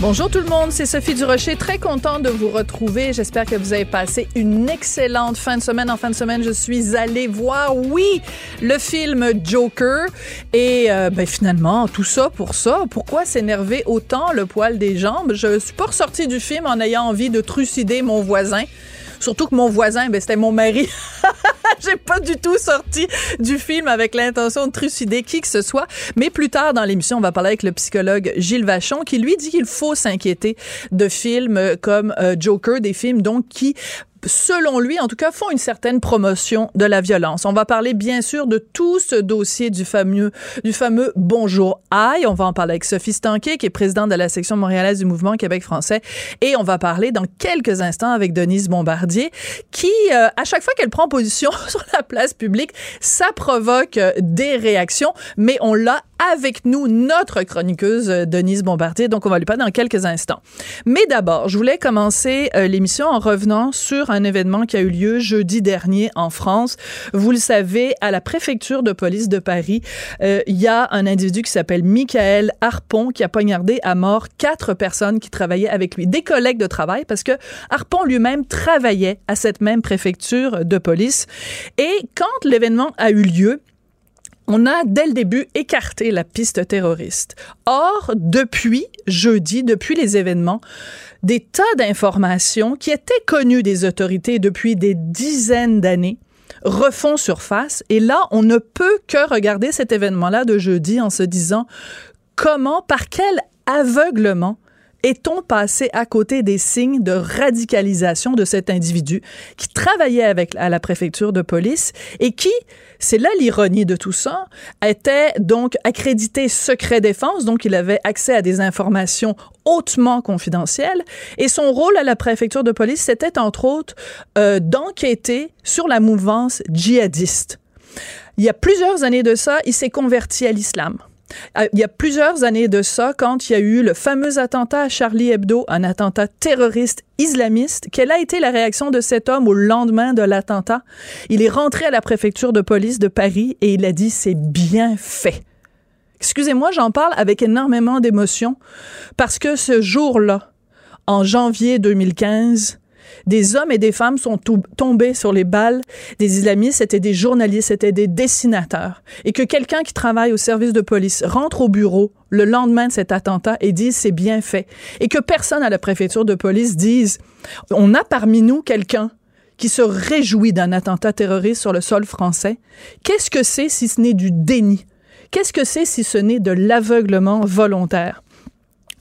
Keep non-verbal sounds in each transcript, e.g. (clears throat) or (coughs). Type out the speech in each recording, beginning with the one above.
Bonjour tout le monde, c'est Sophie Durocher, très contente de vous retrouver. J'espère que vous avez passé une excellente fin de semaine. En fin de semaine, je suis allée voir, oui, le film Joker. Et euh, ben, finalement, tout ça pour ça. Pourquoi s'énerver autant le poil des jambes? Je suis pas ressortie du film en ayant envie de trucider mon voisin. Surtout que mon voisin, ben, c'était mon mari. (laughs) J'ai pas du tout sorti du film avec l'intention de trucider qui que ce soit. Mais plus tard dans l'émission, on va parler avec le psychologue Gilles Vachon qui lui dit qu'il faut s'inquiéter de films comme euh, Joker, des films donc qui selon lui, en tout cas, font une certaine promotion de la violence. On va parler bien sûr de tout ce dossier du fameux, du fameux Bonjour Aïe. On va en parler avec Sophie Stanquet, qui est présidente de la section montréalaise du mouvement Québec français. Et on va parler dans quelques instants avec Denise Bombardier, qui, euh, à chaque fois qu'elle prend position (laughs) sur la place publique, ça provoque euh, des réactions, mais on l'a avec nous, notre chroniqueuse euh, Denise Bombardier. Donc, on va lui parler dans quelques instants. Mais d'abord, je voulais commencer l'émission en revenant sur un événement qui a eu lieu jeudi dernier en France. Vous le savez, à la préfecture de police de Paris, euh, il y a un individu qui s'appelle Michael Harpon qui a poignardé à mort quatre personnes qui travaillaient avec lui, des collègues de travail, parce que Harpon lui-même travaillait à cette même préfecture de police. Et quand l'événement a eu lieu, on a dès le début écarté la piste terroriste. Or, depuis jeudi, depuis les événements, des tas d'informations qui étaient connues des autorités depuis des dizaines d'années refont surface. Et là, on ne peut que regarder cet événement-là de jeudi en se disant comment, par quel aveuglement est-on passé à côté des signes de radicalisation de cet individu qui travaillait avec à la préfecture de police et qui, c'est là l'ironie de tout ça, était donc accrédité secret défense, donc il avait accès à des informations hautement confidentielles et son rôle à la préfecture de police, c'était entre autres euh, d'enquêter sur la mouvance djihadiste. Il y a plusieurs années de ça, il s'est converti à l'islam. Euh, il y a plusieurs années de ça, quand il y a eu le fameux attentat à Charlie Hebdo, un attentat terroriste islamiste, quelle a été la réaction de cet homme au lendemain de l'attentat? Il est rentré à la préfecture de police de Paris et il a dit c'est bien fait. Excusez-moi, j'en parle avec énormément d'émotion parce que ce jour-là, en janvier 2015, des hommes et des femmes sont tombés sur les balles des islamistes, c'était des journalistes, c'était des dessinateurs. Et que quelqu'un qui travaille au service de police rentre au bureau le lendemain de cet attentat et dise c'est bien fait. Et que personne à la préfecture de police dise on a parmi nous quelqu'un qui se réjouit d'un attentat terroriste sur le sol français. Qu'est-ce que c'est si ce n'est du déni? Qu'est-ce que c'est si ce n'est de l'aveuglement volontaire?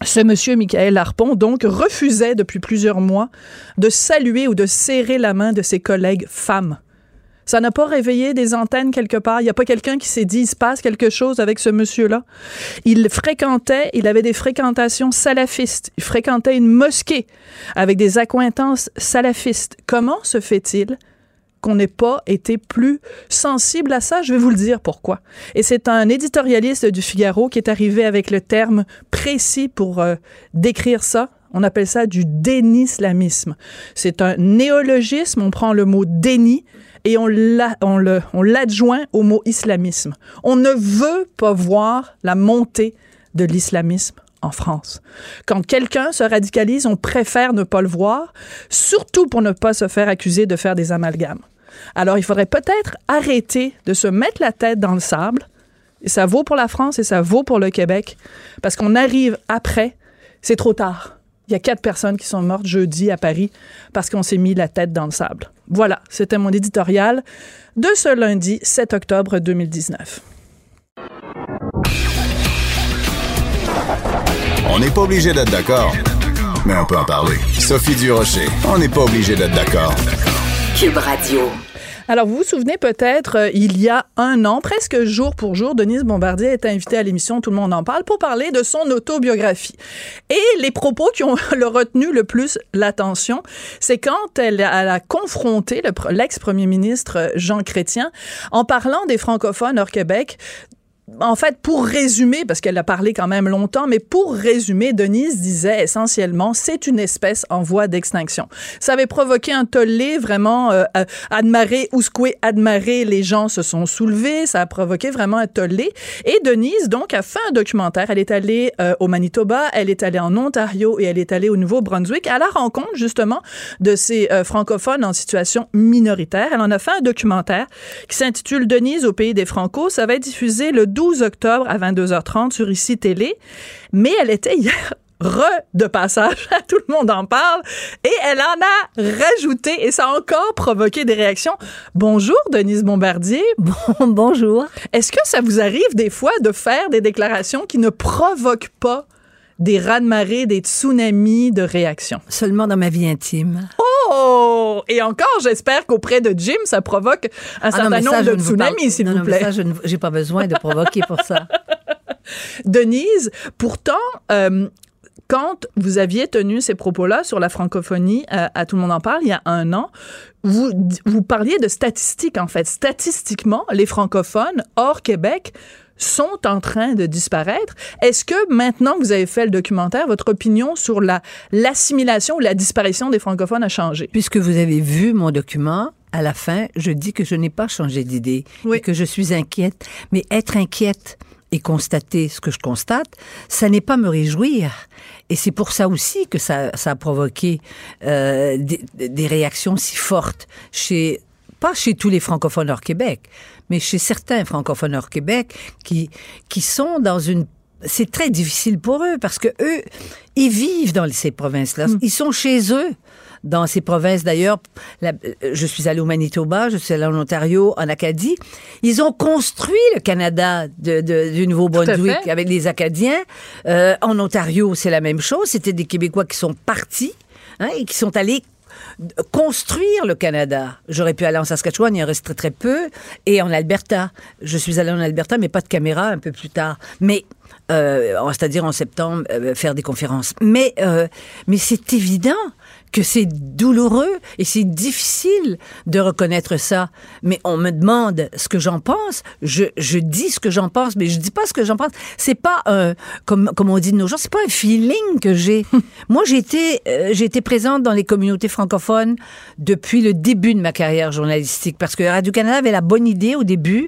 Ce monsieur Michael Harpon, donc, refusait depuis plusieurs mois de saluer ou de serrer la main de ses collègues femmes. Ça n'a pas réveillé des antennes quelque part? Il n'y a pas quelqu'un qui s'est dit, il se passe quelque chose avec ce monsieur-là? Il fréquentait, il avait des fréquentations salafistes. Il fréquentait une mosquée avec des accointances salafistes. Comment se fait-il qu'on n'ait pas été plus sensible à ça. Je vais vous le dire pourquoi. Et c'est un éditorialiste du Figaro qui est arrivé avec le terme précis pour euh, décrire ça. On appelle ça du dénislamisme. C'est un néologisme. On prend le mot déni et on l'adjoint au mot islamisme. On ne veut pas voir la montée de l'islamisme en France. Quand quelqu'un se radicalise, on préfère ne pas le voir, surtout pour ne pas se faire accuser de faire des amalgames. Alors, il faudrait peut-être arrêter de se mettre la tête dans le sable. Et ça vaut pour la France et ça vaut pour le Québec. Parce qu'on arrive après, c'est trop tard. Il y a quatre personnes qui sont mortes jeudi à Paris parce qu'on s'est mis la tête dans le sable. Voilà, c'était mon éditorial de ce lundi 7 octobre 2019. On n'est pas obligé d'être d'accord, mais on peut en parler. Sophie Durocher, on n'est pas obligé d'être d'accord. Cube Radio. Alors, vous vous souvenez peut-être, euh, il y a un an, presque jour pour jour, Denise Bombardier est invitée à l'émission Tout le monde en parle pour parler de son autobiographie. Et les propos qui ont (laughs) le retenu le plus l'attention, c'est quand elle, elle a confronté le- l'ex-premier ministre Jean Chrétien en parlant des francophones hors Québec en fait, pour résumer, parce qu'elle a parlé quand même longtemps, mais pour résumer, Denise disait essentiellement, c'est une espèce en voie d'extinction. Ça avait provoqué un tollé vraiment euh, euh, admaré, ousqué, admaré, les gens se sont soulevés, ça a provoqué vraiment un tollé. Et Denise, donc, a fait un documentaire. Elle est allée euh, au Manitoba, elle est allée en Ontario et elle est allée au Nouveau-Brunswick à la rencontre, justement, de ces euh, francophones en situation minoritaire. Elle en a fait un documentaire qui s'intitule Denise au pays des Franco. Ça va être diffusé le 12 octobre à 22h30 sur ICI Télé. Mais elle était hier (laughs) re de passage, (laughs) tout le monde en parle, et elle en a rajouté, et ça a encore provoqué des réactions. Bonjour, Denise Bombardier. Bon, (laughs) bonjour. Est-ce que ça vous arrive des fois de faire des déclarations qui ne provoquent pas des raz-de-marée, des tsunamis de réactions? Seulement dans ma vie intime. Oh! Et encore, j'espère qu'auprès de Jim, ça provoque un Ah certain non, ça, nombre de tsunamis, s'il vous non, mais plaît. ça, je n'ai pas besoin de provoquer pour ça. (laughs) Denise, pourtant, euh, quand vous aviez tenu ces propos-là sur la francophonie euh, à Tout le monde en parle il y a un an, vous, vous parliez de statistiques, en fait. Statistiquement, les francophones hors Québec sont en train de disparaître. Est-ce que maintenant que vous avez fait le documentaire, votre opinion sur la l'assimilation ou la disparition des francophones a changé? Puisque vous avez vu mon document, à la fin, je dis que je n'ai pas changé d'idée Oui. et que je suis inquiète. Mais être inquiète et constater ce que je constate, ça n'est pas me réjouir. Et c'est pour ça aussi que ça, ça a provoqué euh, des, des réactions si fortes chez pas chez tous les francophones hors Québec, mais chez certains francophones hors Québec qui qui sont dans une c'est très difficile pour eux parce que eux ils vivent dans ces provinces-là, ils sont chez eux dans ces provinces d'ailleurs. Je suis allée au Manitoba, je suis allée en Ontario, en Acadie. Ils ont construit le Canada de, de- du Nouveau-Brunswick avec les Acadiens. Euh, en Ontario, c'est la même chose. C'était des Québécois qui sont partis hein, et qui sont allés construire le Canada. J'aurais pu aller en Saskatchewan, il en reste très, très peu, et en Alberta. Je suis allée en Alberta, mais pas de caméra un peu plus tard. Mais, euh, c'est-à-dire en septembre, euh, faire des conférences. Mais, euh, mais c'est évident que c'est douloureux et c'est difficile de reconnaître ça. Mais on me demande ce que j'en pense. Je, je dis ce que j'en pense, mais je dis pas ce que j'en pense. C'est pas un, comme, comme on dit de nos jours, c'est pas un feeling que j'ai. (laughs) Moi, j'ai été, euh, j'ai été présente dans les communautés francophones depuis le début de ma carrière journalistique parce que Radio-Canada avait la bonne idée au début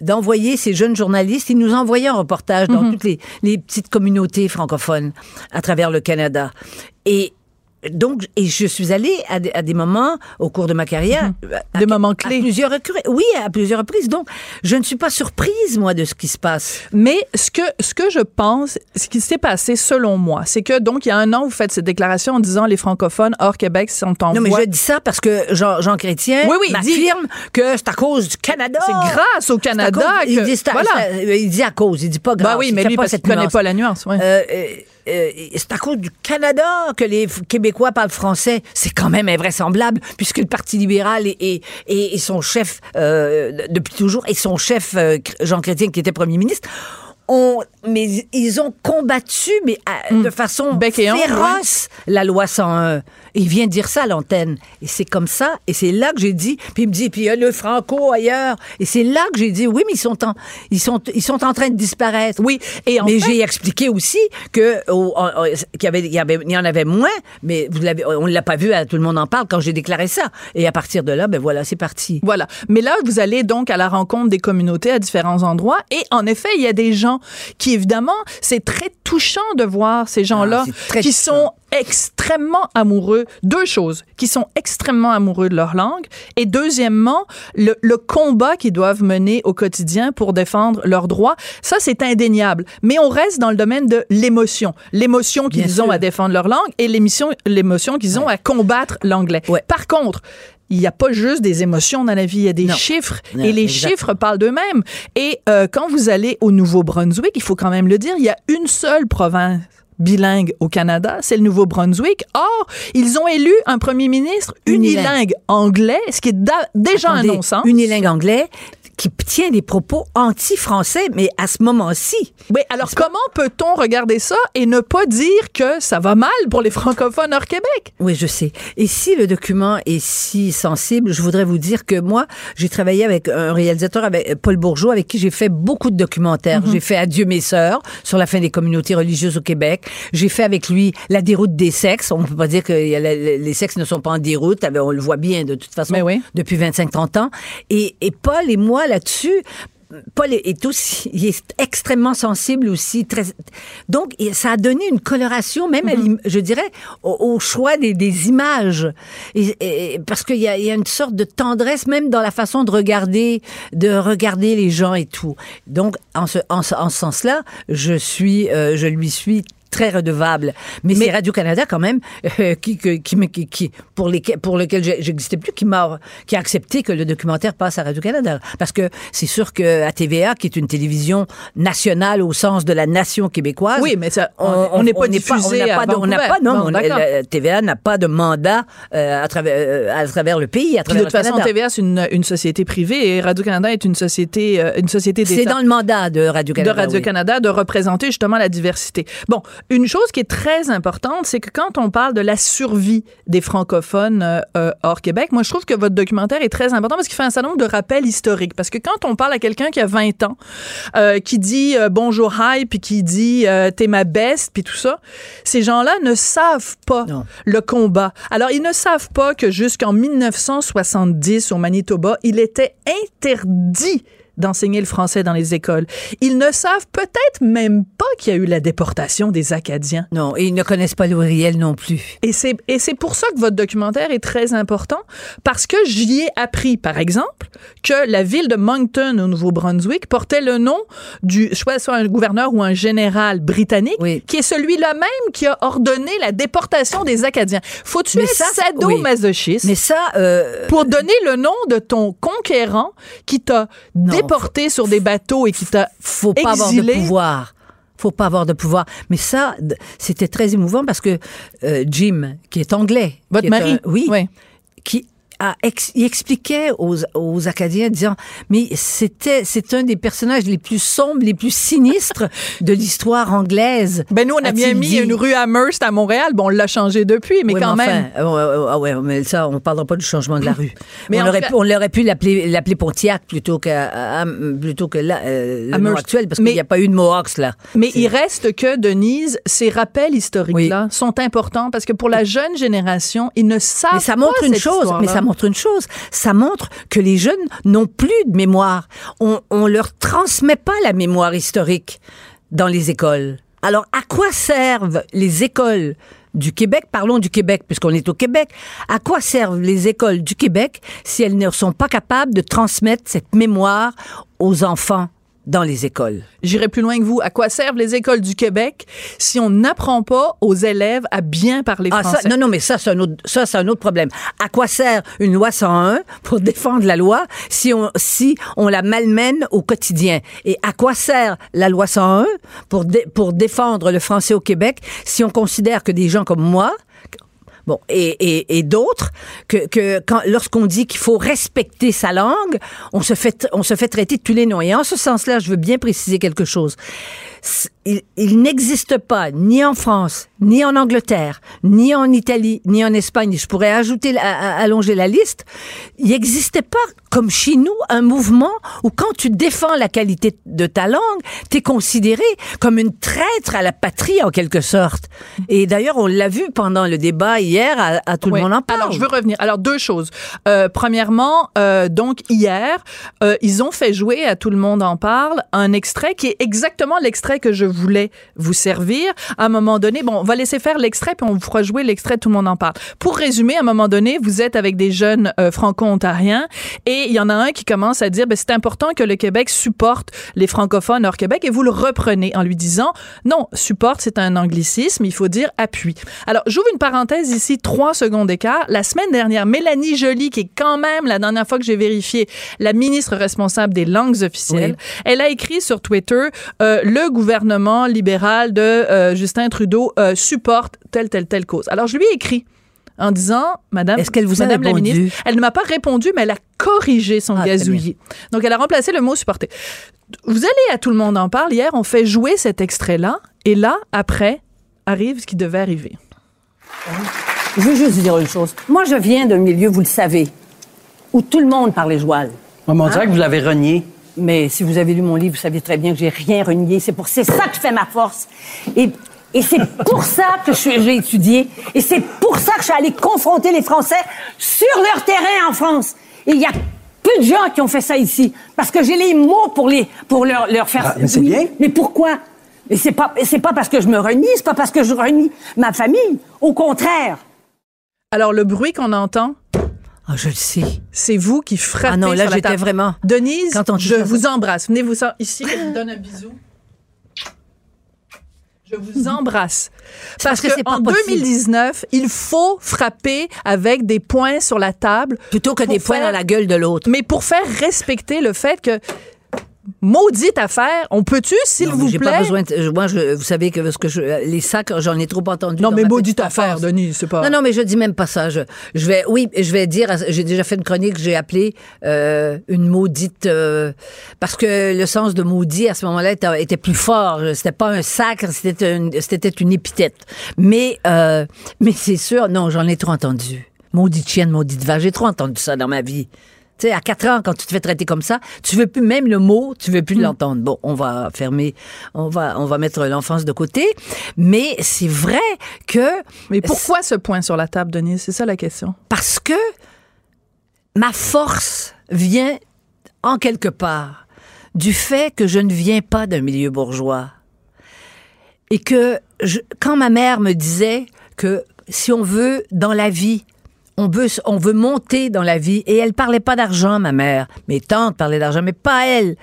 d'envoyer ces jeunes journalistes. Ils nous envoyaient un reportage dans toutes les, les petites communautés francophones à travers le Canada. Et donc, et je suis allée à des, à des moments au cours de ma carrière. à- Des à- moments à clés. plusieurs reprises. Oui, à plusieurs reprises. Donc, je ne suis pas surprise, moi, de ce qui se passe. Mais ce que, ce que je pense, ce qui s'est passé selon moi, c'est que donc il y a un an, vous faites cette déclaration en disant les francophones hors Québec sont en Non, mais voie. je dis ça parce que Jean, Jean Chrétien Oui, oui, il m'affirme que c'est à cause du Canada. C'est grâce au à Canada cause- il, dit à- voilà. à- il dit à cause, il dit pas grâce. Bah oui, il mais fait lui, pas parce qu'il connaît pas la nuance. ouais. Euh, euh, c'est à cause du Canada que les Québécois parlent français. C'est quand même invraisemblable, puisque le Parti libéral et- et son chef, euh, depuis toujours, et son chef, euh, Jean Chrétien, qui était premier ministre, ont, mais ils ont combattu, mais à- de façon Hmm. Bec et féroce, la loi 101. Et il vient dire ça à l'antenne. Et c'est comme ça. Et c'est là que j'ai dit. Puis il me dit, puis il y a le franco ailleurs. Et c'est là que j'ai dit, oui, mais ils sont en, ils sont, ils sont en train de disparaître. Oui, et en mais j'ai expliqué aussi que qu'il y avait, il y avait- il y en avait moins, mais vous l'avez, on l'a pas vu. à Tout le monde en parle quand j'ai déclaré ça. Et à partir de là, ben voilà, c'est parti. Voilà. Mais là, vous allez donc à la rencontre des communautés à différents endroits. Et en effet, il y a des gens qui, évidemment, c'est très touchant de voir ces gens-là Ah, très qui touchant. sont extrêmement amoureux. Deux choses. Qui sont extrêmement amoureux de leur langue. Et deuxièmement, le, le combat qu'ils doivent mener au quotidien pour défendre leurs droits. Ça, c'est indéniable. Mais on reste dans le domaine de l'émotion. L'émotion qu'ils ont sûr. à défendre leur langue et l'émotion qu'ils ont à combattre l'anglais. Ouais. Par contre, il n'y a pas juste des émotions dans la vie, il y a des Non. chiffres Non, et les chiffres parlent d'eux-mêmes. Et euh, quand vous allez au Nouveau-Brunswick, il faut quand même le dire, il y a une seule province bilingue au Canada, c'est le Nouveau-Brunswick. Or, ils ont élu un premier ministre unilingue, Unilingue. anglais, ce qui est déjà un non-sens. Unilingue anglais qui tient des propos anti-français, mais à ce moment-ci. Oui, alors comment peut-on regarder ça et ne pas dire que ça va mal pour les francophones hors Québec? Oui, je sais. Et si le document est si sensible, je voudrais vous dire que moi, j'ai travaillé avec un réalisateur, avec euh, Paul Bourgeot, avec qui j'ai fait beaucoup de documentaires. J'ai fait Adieu mes sœurs sur la fin des communautés religieuses au Québec. J'ai fait avec lui La déroute des sexes. On ne peut pas dire que les sexes ne sont pas en déroute. Ah ben, On le voit bien de toute façon Mais oui. depuis 25-30 ans. Et, et Paul et moi là-dessus, Paul est- aussi, il est extrêmement sensible aussi, très. Donc, ça a donné une coloration, même à l'im- je dirais, au, au choix des, des images, et, et- parce qu'il y a, il y a une sorte de tendresse même dans la façon de regarder, de regarder les gens et tout. Donc, en ce, en en ce sens-là, je suis, euh, je lui suis très redevable. Mais, c'est Radio-Canada quand même euh, qui, que- qui, me- qui, qui- pour, lesquels, pour lequel j'existais plus, qui m'a qui a accepté que le documentaire passe à Radio-Canada. Parce que c'est sûr que à TVA, qui est une télévision nationale au sens de la nation québécoise, Oui, mais ça, on- n'est pas diffusé on n'a pas, de- on pas, non, Bon, on- la TVA n'a pas de mandat euh, à, travers, euh, à travers le pays, à Puis de travers toute façon, Canada. TVA, c'est une, une société privée et Radio-Canada est une société, euh, une société C'est dans le mandat de de Radio-Canada. oui. Radio-Canada de représenter justement la diversité. Bon, une chose qui est très importante, c'est que quand on parle de la survie des francophones euh, euh, hors Québec, moi je trouve que votre documentaire est très important parce qu'il fait un certain nombre de rappels historiques. Parce que quand on parle à quelqu'un qui a 20 ans, euh, qui dit euh, bonjour hi, puis qui dit euh, t'es ma best, puis tout ça, ces gens-là ne savent pas Non. le combat. Alors, ils ne savent pas que jusqu'en 1970, au Manitoba, il était interdit d'enseigner le français dans les écoles. Ils ne savent peut-être même pas qu'il y a eu la déportation des Acadiens. Non, et ils ne connaissent pas le réel non plus. Et c'est, et c'est pour ça que votre documentaire est très important, parce que j'y ai appris, par exemple, que la ville de Moncton, au Nouveau-Brunswick, portait le nom du, soit soit un gouverneur ou un général britannique, Oui. qui est celui-là même qui a ordonné la déportation des Acadiens. Faut-tu être sadomasochiste Mais ça, euh, pour donner le nom de ton conquérant qui t'a Non, déporté sur des bateaux et qui t'a faut pas avoir de pouvoir. Faut pas avoir de pouvoir. Mais ça, c'était très émouvant parce que euh, Jim, qui est anglais, Votre mari? un- oui, Oui. qui a ex- il expliquait aux, aux Acadiens, disant, mais c'était, c'est un des personnages les plus sombres, les plus sinistres de l'histoire anglaise. Ben nous, on a bien mis dit. une rue Amherst à Montréal. Bon, on l'a changé depuis, mais Oui, quand enfin, même. euh, ah ouais, mais ça, on parlera pas du changement de la rue. (coughs) Mais on, aurait fait- pu, on aurait pu l'appeler, l'appeler Pontiac plutôt que, à- à- plutôt que là, euh, le nom Amherst. actuel, parce qu'il n'y a pas eu de Mohawks, là. Mais il reste que, Denise, ces rappels historiques-là sont importants parce que pour la jeune génération, ils ne savent Mais ça pas montre une cette chose, mais histoire-là. ça montre une chose. Ça montre que les jeunes n'ont plus de mémoire. On, on leur transmet pas la mémoire historique dans les écoles. Alors, à quoi servent les écoles du Québec? Parlons du Québec, puisqu'on est au Québec. À quoi servent les écoles du Québec si elles ne sont pas capables de transmettre cette mémoire aux enfants? Dans les écoles? J'irai plus loin que vous. À quoi servent les écoles du Québec si on n'apprend pas aux élèves à bien parler Ah, français? ça, non, non, mais ça, c'est un autre, ça, c'est un autre problème. À quoi sert une loi 101 pour (laughs) défendre la loi si on, si on la malmène au quotidien? Et à quoi sert la loi 101 pour, dé- pour défendre le français au Québec si on considère que des gens comme moi, Bon, et, et, et d'autres, que, que quand, lorsqu'on dit qu'il faut respecter sa langue, on se fait, on se fait traiter de tous les noms. Et en ce sens-là, je veux bien préciser quelque chose. Il, il n'existe pas, ni en France, ni en Angleterre, ni en Italie, ni en Espagne, je pourrais ajouter, à- allonger la liste, il n'existait pas, comme chez nous, un mouvement où quand tu défends la qualité de ta langue, tu es considéré comme une traître à la patrie, en quelque sorte. Et d'ailleurs, on l'a vu pendant le débat hier, à, à tout Oui. le monde en parle. Alors, je veux revenir. Alors, deux choses. Euh, premièrement, euh, donc, hier, euh, ils ont fait jouer, à tout le monde en parle, un extrait qui est exactement l'extrait que je voulais vous servir. À un moment donné, bon, on va laisser faire l'extrait, puis on vous fera jouer l'extrait, tout le monde en parle. Pour résumer, à un moment donné, vous êtes avec des jeunes euh, franco-ontariens, et il y en a un qui commence à dire, ben, c'est important que le Québec supporte les francophones hors Québec, et vous le reprenez en lui disant, non, supporte, c'est un anglicisme, il faut dire appui. Alors, j'ouvre une parenthèse ici, trois secondes d'écart. La semaine dernière, Mélanie Joly, qui est quand même, la dernière fois que j'ai vérifié, la ministre responsable des langues officielles, elle a écrit sur Twitter, euh, le gouvernement gouvernement libéral de euh, Justin Trudeau euh, supporte telle, telle, telle cause. Alors, je lui ai écrit en disant, Madame, Est-ce qu'elle vous a la répondu? ministre, elle ne m'a pas répondu, mais elle a corrigé son Ah, gazouillis. Donc, elle a remplacé le mot supporter. Vous allez à Tout le monde en parle. Hier, on fait jouer cet extrait-là. Et là, après, arrive ce qui devait arriver. Je veux juste dire une chose. Moi, je viens d'un milieu, vous le savez, où tout le monde parlait joual. Ouais, mais on dirait que vous l'avez renié. Mais si vous avez lu mon livre, vous savez très bien que j'ai rien renié. C'est pour c'est ça que fait ma force. Et, et c'est pour ça que je j'ai étudié. Et c'est pour ça que je suis allée confronter les Français sur leur terrain en France. Et il y a peu de gens qui ont fait ça ici. Parce que j'ai les mots pour, les, pour leur, leur faire... Ah, mais c'est Oui, bien. Mais pourquoi? Et c'est pas, c'est pas parce que je me renie, c'est pas parce que je renie ma famille. Au contraire. Alors, le bruit qu'on entend, Ah, je le sais. c'est vous qui frappez Ah non, là, j'étais vraiment- Denise, Quand on dit je vous embrasse. Venez vous ici, je vous donne un bisou. Je vous (laughs) embrasse. Parce, parce que que, en possible. 2019, il faut frapper avec des points sur la table. Plutôt que des points faire- dans la gueule de l'autre. Mais pour faire respecter le fait que maudite affaire, on peut-tu, s'il vous plaît? pas besoin de- moi, je, vous savez que, ce que je, les sacs, j'en ai trop entendu. Non, mais ma maudite affaire. Denise, c'est pas. Non, non, mais je dis même pas ça. Je, je vais, oui, je vais dire, j'ai déjà fait une chronique que j'ai appelée euh, une maudite, euh, parce que le sens de maudit à ce moment-là était, était plus fort. C'était pas un sacre, c'était une, c'était une épithète. Mais, euh, mais c'est sûr, non, j'en ai trop entendu. Maudite chienne, maudite vache, j'ai trop entendu ça dans ma vie. Tu sais, à 4 ans, quand tu te fais traiter comme ça, tu veux plus même le mot, tu veux plus l'entendre. Bon, on va fermer, on va, on va mettre l'enfance de côté. Mais c'est vrai que Mais pourquoi ce point sur la table, Denise? C'est ça la question. parce que ma force vient en quelque part du fait que je ne viens pas d'un milieu bourgeois. Et que je- quand ma mère me disait que si on veut dans la vie, on veut, on veut monter dans la vie, et elle parlait pas d'argent, ma mère. Mes tantes parlaient d'argent, mais pas elle.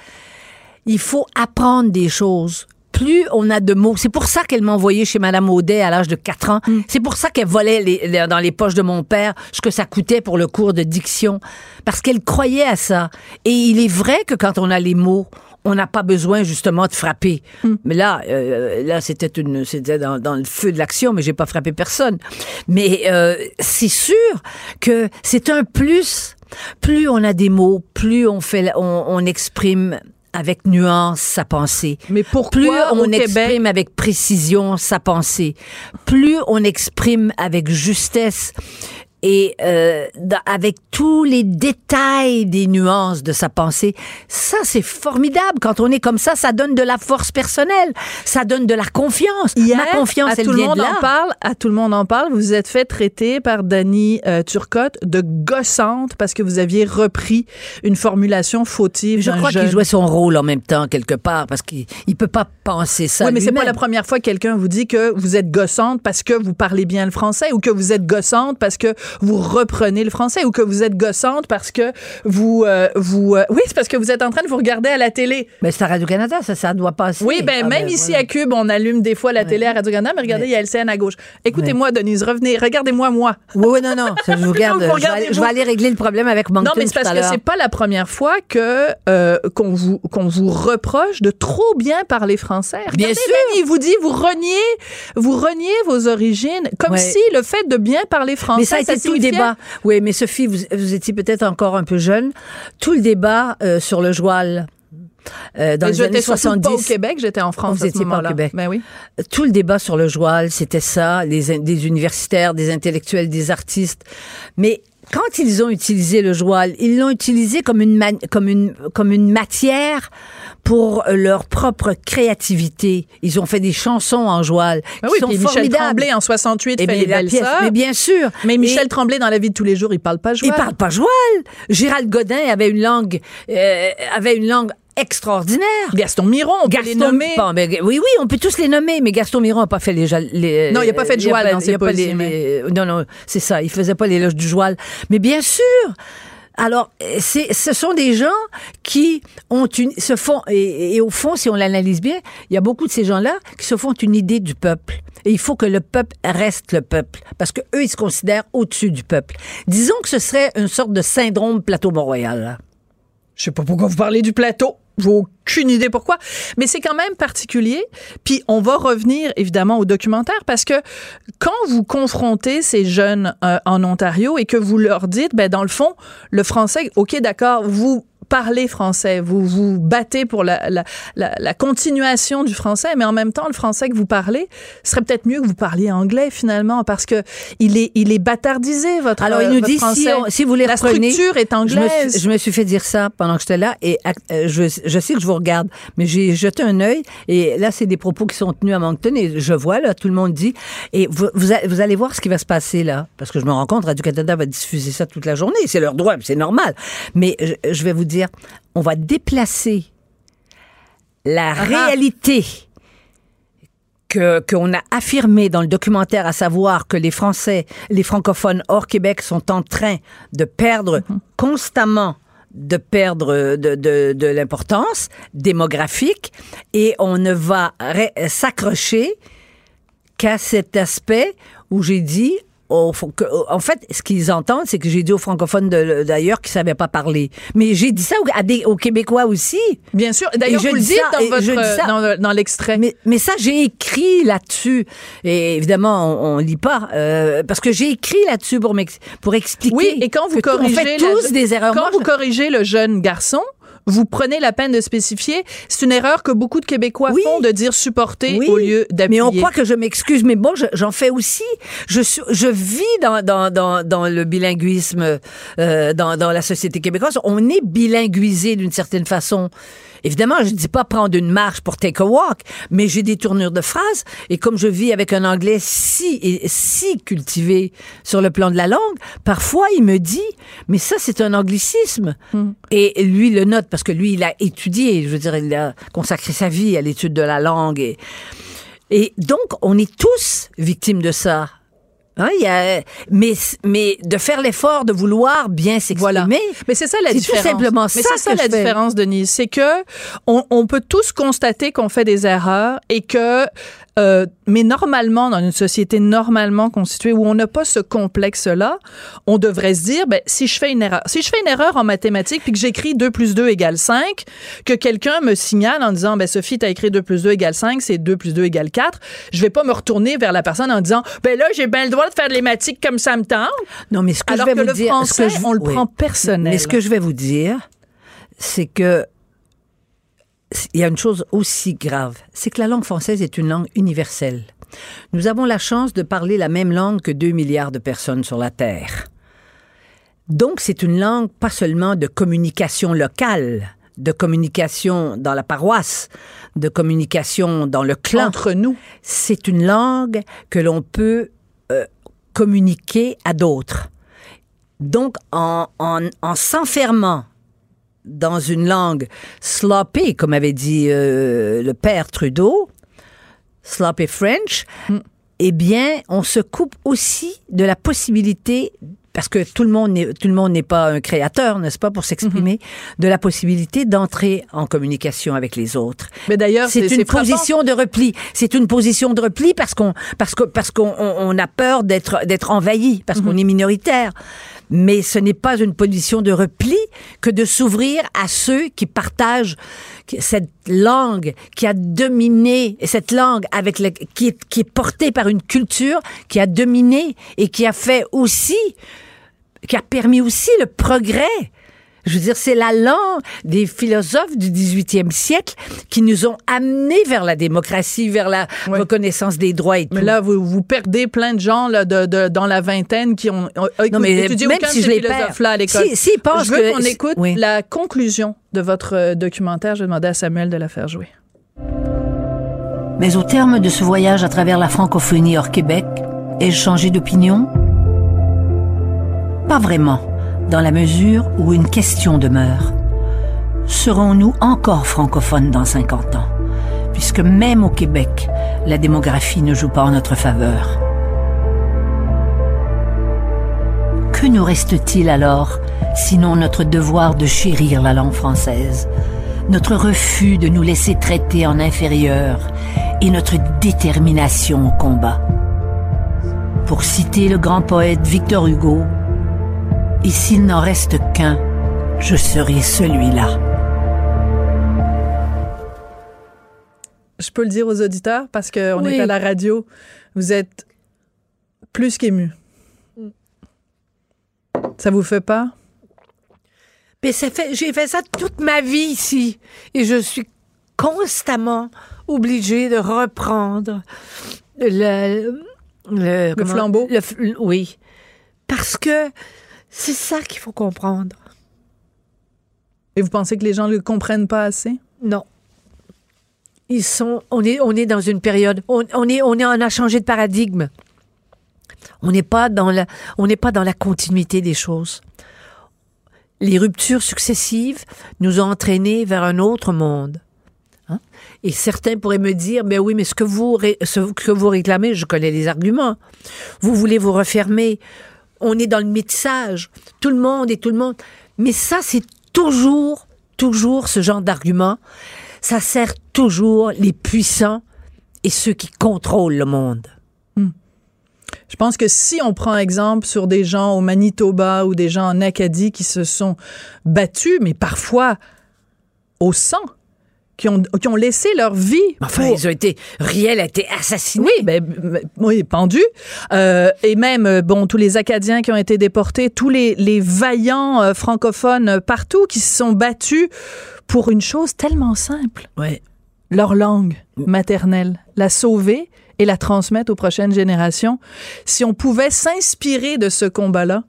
Il faut apprendre des choses. Plus on a de mots. C'est pour ça qu'elle m'a envoyé chez Madame Audet à l'âge de 4 ans. C'est pour ça qu'elle volait les- les- dans les poches de mon père ce que ça coûtait pour le cours de diction. Parce qu'elle croyait à ça. Et il est vrai que quand on a les mots, on n'a pas besoin justement de frapper. Mais là, euh, là c'était une, c'était dans, dans le feu de l'action, mais j'ai pas frappé personne. Mais euh, c'est sûr que c'est un plus. Plus on a des mots, plus on fait, on, on exprime avec nuance sa pensée. Mais pourquoi plus on Québec- exprime avec précision sa pensée, plus on exprime avec justesse et euh, dans- avec tous les détails des nuances de sa pensée, ça c'est formidable. Quand on est comme ça, ça donne de la force personnelle, ça donne de la confiance. Hier, Ma confiance, à elle tout le monde de là. en parle. À tout le monde en parle. Vous êtes fait traiter par Dany euh, Turcotte de gossante parce que vous aviez repris une formulation fautive. Je crois qu'il jouait son rôle en même temps quelque part parce qu'il il peut pas penser ça. Oui, mais c'est pas la première fois que quelqu'un vous dit que vous êtes gossante parce que vous parlez bien le français ou que vous êtes gossante parce que vous reprenez le français ou que vous êtes gossante parce que vous euh, vous euh, oui, c'est parce que vous êtes en train de vous regarder à la télé. Mais c'est à Radio-Canada, ça, ça doit passer. Oui, ben Ah, même ben, ici voilà. à Cube, on allume des fois la télé à Radio-Canada, mais regardez, il y a LCN à gauche. Écoutez-moi, Denise, revenez, regardez-moi, moi. Oui, oui, non, non. ça, je vous (laughs) je, vais aller, je vous. vais aller régler le problème avec Moncton Non, mais c'est parce que c'est pas la première fois que euh, qu'on vous qu'on vous reproche de trop bien parler français. Bien sûr. Dany, il vous dit vous reniez vous reniez vos origines comme Ouais. si le fait de bien parler français Mais ça a été tout le débat. Oui, mais Sophie, vous, vous étiez peut-être encore un peu jeune. Tout le débat euh, sur le joual euh, dans Mais les années surtout 70. pas au Québec, j'étais en France Vous étiez pas au. Québec. Ben oui. Tout le débat sur le joual, c'était ça, les, des universitaires, des intellectuels, des artistes. Mais quand ils ont utilisé le joual, ils l'ont utilisé comme une, comme une, comme une matière pour leur propre créativité. Ils ont fait des chansons en joual Ben qui oui, sont puis Michel formidables. Tremblay en 68 Eh fait les belles pièce, mais bien sûr. Mais Michel Et- Tremblay dans la vie de tous les jours, il parle pas joual. il parle pas joual. Gérald Godin avait une langue, euh, avait une langue extraordinaire. Gaston Miron, on peut les nommer. bon, ben, oui, oui, on peut tous les nommer, mais Gaston Miron n'a pas fait les, Non, il a pas fait de joual dans ses les- mais- les- Non, non, c'est ça. Il faisait pas l'éloge du joual. Mais bien sûr. Alors, ce sont des gens qui ont une, se font, et, et au fond, si on l'analyse bien, il y a beaucoup de ces gens-là qui se font une idée du peuple. Et il faut que le peuple reste le peuple. Parce que eux, ils se considèrent au-dessus du peuple. Disons que ce serait une sorte de syndrome plateau Mont-Royal. là. Je sais pas pourquoi vous parlez du plateau. J'ai aucune idée pourquoi, mais c'est quand même particulier. Puis on va revenir évidemment au documentaire parce que quand vous confrontez ces jeunes euh, en Ontario et que vous leur dites, ben dans le fond, le français, ok, d'accord, vous parlez français, vous vous battez pour la, la, la, la, continuation du français, mais en même temps, le français que vous parlez serait peut-être mieux que vous parliez anglais finalement, parce que il est, il est bâtardisé votre Alors il nous votre dit français. si, on- si vous les la reprenez, structure est je me, anglaise. suis, je me suis fait dire ça pendant que j'étais là et euh, je, je sais que je vous regarde, mais j'ai jeté un œil et là c'est des propos qui sont tenus à Moncton et je vois là tout le monde dit et vous, vous, allez voir ce qui va se passer là parce que je me rends compte Radio Canada va diffuser ça toute la journée, c'est leur droit, c'est normal. Mais je, je vais vous dire, on va déplacer la Ah. réalité que qu'on a affirmé dans le documentaire, à savoir que les Français, les francophones hors Québec sont en train de perdre constamment de perdre de, de, de l'importance démographique et on ne va s'accrocher qu'à cet aspect où j'ai dit au- faut que- en fait, ce qu'ils entendent, c'est que j'ai dit aux francophones d'ailleurs qui savaient pas parler. Mais j'ai dit ça aux, à des- aux Québécois aussi. Bien sûr. D'ailleurs, je le dis dites ça, dans, votre, dans, dans l'extrait. Mais, mais ça, j'ai écrit là-dessus. Et évidemment, on, on lit pas. euh, parce que j'ai écrit là-dessus pour, expliquer. Oui, et quand vous corrigez On fait la- tous des erreurs. Quand Moi, vous je- corrigez le jeune garçon, vous prenez la peine de spécifier. C'est une erreur que beaucoup de Québécois Oui. font de dire supporter Oui, au lieu d'appuyer. Mais on croit que je m'excuse, mais bon, je- j'en fais aussi. Je, je vis dans, dans, dans, dans le bilinguisme euh, dans, dans la société québécoise. On est bilinguisé d'une certaine façon. Évidemment, je dis pas prendre une marche pour take a walk, mais j'ai des tournures de phrases. Et comme je vis avec un anglais si et si cultivé sur le plan de la langue, parfois il me dit, mais ça c'est un anglicisme. Et lui le note parce que lui il a étudié, je veux dire, il a consacré sa vie à l'étude de la langue et et donc, on est tous victimes de ça. Hein, il y a, mais, mais de faire l'effort de vouloir bien s'exprimer. Voilà. Mais c'est ça la C'est tout différence. simplement Mais ça c'est ça que la je fais. différence, Denise. C'est que on, on peut tous constater qu'on fait des erreurs et que, euh, mais normalement, dans une société normalement constituée où on n'a pas ce complexe-là, on devrait se dire, ben, si je fais une erreur, si je fais une erreur en mathématiques puis que j'écris 2 plus 2 égale 5, que quelqu'un me signale en disant, ben, Sophie, t'as écrit 2 plus 2 égale 5, c'est 2 plus 2 égale 4, je vais pas me retourner vers la personne en disant, ben là, j'ai bien le droit de faire de l'ématique comme ça me tente? Non, mais ce que Alors je vais que vous le dire, ce français, que je- on le oui. prend personnel. Mais ce que je vais vous dire, c'est que il y a une chose aussi grave, c'est que la langue française est une langue universelle. Nous avons la chance de parler la même langue que 2 milliards de personnes sur la Terre. Donc, c'est une langue pas seulement de communication locale, de communication dans la paroisse, de communication dans le clan entre nous. c'est une langue que l'on peut communiquer à d'autres. Donc, en, en, en s'enfermant dans une langue sloppy, comme avait dit euh, le père Trudeau, sloppy French, eh bien, on se coupe aussi de la possibilité parce que tout le monde n'est tout le monde n'est pas un créateur, n'est-ce pas, pour s'exprimer, de la possibilité d'entrer en communication avec les autres. Mais d'ailleurs, C'est c'est une c'est frappant. position de repli. C'est une position de repli parce qu'on parce que parce qu'on on, on a peur d'être d'être envahi parce Mhm. qu'on est minoritaire. Mais ce n'est pas une position de repli que de s'ouvrir à ceux qui partagent cette langue qui a dominé, cette langue avec le, qui, est, qui est portée par une culture qui a dominé et qui a fait aussi, qui a permis aussi le progrès. Je veux dire, c'est la langue des philosophes du 18e siècle qui nous ont amenés vers la démocratie, vers la Ouais. reconnaissance des droits et tout. Mais là, vous, vous perdez plein de gens là, de, de- dans la vingtaine qui ont, ont Non, mais étudié même aucun si de je ces philosophes-là à l'école. Si- pensent je veux que- qu'on écoute oui. la conclusion de votre euh, documentaire. Je vais demander à Samuel de la faire jouer. Mais au terme de ce voyage à travers la francophonie hors Québec, ai-je changé d'opinion? Pas vraiment, dans la mesure où une question demeure. Serons-nous encore francophones dans 50 ans? Puisque même au Québec, la démographie ne joue pas en notre faveur. Que nous reste-t-il alors, sinon notre devoir de chérir la langue française, notre refus de nous laisser traiter en inférieur et notre détermination au combat? Pour citer le grand poète Victor Hugo, et s'il n'en reste qu'un, je serai celui-là. Je peux le dire aux auditeurs parce qu'on Oui. est à la radio. Vous êtes plus qu'ému. Ça vous fait pas? Mais ça fait, j'ai fait ça toute ma vie ici. Et je suis constamment obligée de reprendre le, le, comment- flambeau? le oui. Parce que c'est ça qu'il faut comprendre. Et vous pensez que les gens ne le comprennent pas assez? Non. Ils sont, on est, on est dans une période, on, on est, on est, on a changé de paradigme. On n'est pas dans la, on n'est pas dans la continuité des choses. Les ruptures successives nous ont entraînés vers un autre monde. Hein? Et certains pourraient me dire, mais oui, mais ce que vous, ce que vous réclamez, je connais les arguments. Vous voulez vous refermer. On est dans le métissage. Tout le monde et tout le monde. Mais ça, c'est toujours, toujours ce genre d'argument. Ça sert toujours les puissants et ceux qui contrôlent le monde. Je pense que si on prend exemple sur des gens au Manitoba ou des gens en Acadie qui se sont battus, mais parfois au sang, qui ont, qui ont laissé leur vie. Enfin, pour- ils ont été, Riel a été assassiné. Oui, ben, oui, pendu. Euh, et même, euh, bon, tous les Acadiens qui ont été déportés, tous les, les vaillants euh, francophones partout qui se sont battus pour une chose tellement simple, Ouais. leur langue maternelle, la sauver et la transmettre aux prochaines générations. Si on pouvait s'inspirer de ce combat-là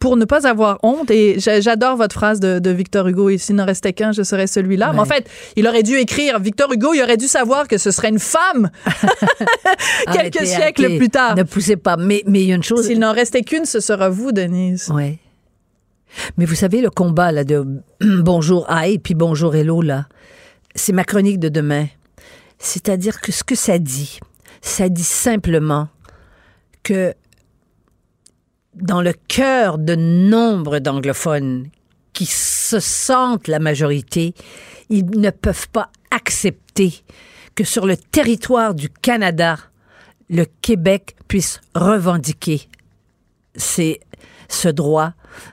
pour ne pas avoir honte, et j'a- j'adore votre phrase de, de Victor Hugo, et s'il n'en restait qu'un, je serais celui-là. Mais en fait, il aurait dû écrire, Victor Hugo, il aurait dû savoir que ce serait une femme (laughs) quelques Arrêtez, siècles arrêtez. plus tard. Ne poussez pas. Mais mais il y a une chose. S'il n'en restait qu'une, ce sera vous, Denise. Ouais. Mais vous savez, le combat là, de (clears throat) bonjour Aïe puis bonjour Hello, là, c'est ma chronique de demain. C'est-à-dire que ce que ça dit, ça dit simplement que dans le cœur de nombre d'anglophones qui se sentent la majorité, ils ne peuvent pas accepter que sur le territoire du Canada, le Québec puisse revendiquer ce droit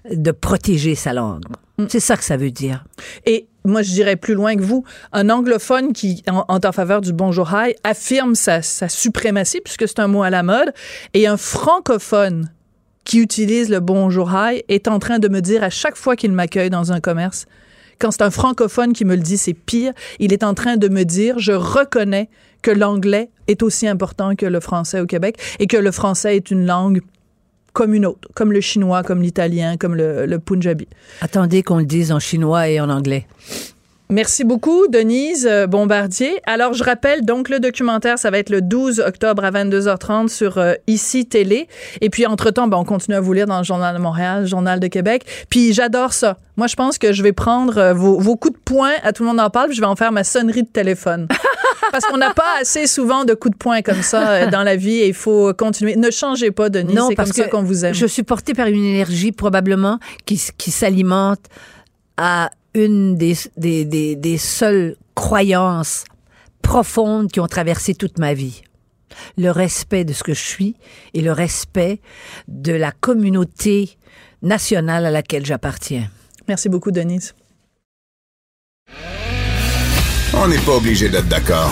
de protéger sa langue. C'est ça que ça veut dire. Et moi, je dirais plus loin que vous, un anglophone qui, en, en, en faveur du bonjour hi, affirme sa, sa suprématie, puisque c'est un mot à la mode, et un francophone qui utilise le bonjour hi est en train de me dire à chaque fois qu'il m'accueille dans un commerce, quand c'est un francophone qui me le dit, c'est pire. Il est en train de me dire, je reconnais que l'anglais est aussi important que le français au Québec et que le français est une langue comme une autre, comme le chinois, comme l'italien, comme le, le punjabi. Attendez qu'on le dise en chinois et en anglais. Merci beaucoup, Denise euh, Bombardier. Alors, je rappelle, donc, le documentaire, ça va être le 12 octobre à 22h30 sur euh, ICI Télé. Et puis, entre-temps, ben, on continue à vous lire dans le Journal de Montréal, le Journal de Québec. Puis, j'adore ça. Moi, je pense que je vais prendre euh, vos, vos, coups de poing, à tout le monde en parle, puis je vais en faire ma sonnerie de téléphone. (laughs) Parce qu'on n'a pas assez souvent de coups de poing comme ça euh, dans la vie et il faut continuer. Ne changez pas, Denise. Non, c'est comme parce ça que qu'on vous aime. Je suis portée par une énergie probablement qui, qui s'alimente à une des, des, des, des seules croyances profondes qui ont traversé toute ma vie. Le respect de ce que je suis et le respect de la communauté nationale à laquelle j'appartiens. Merci beaucoup, Denise. On n'est pas obligé d'être d'accord.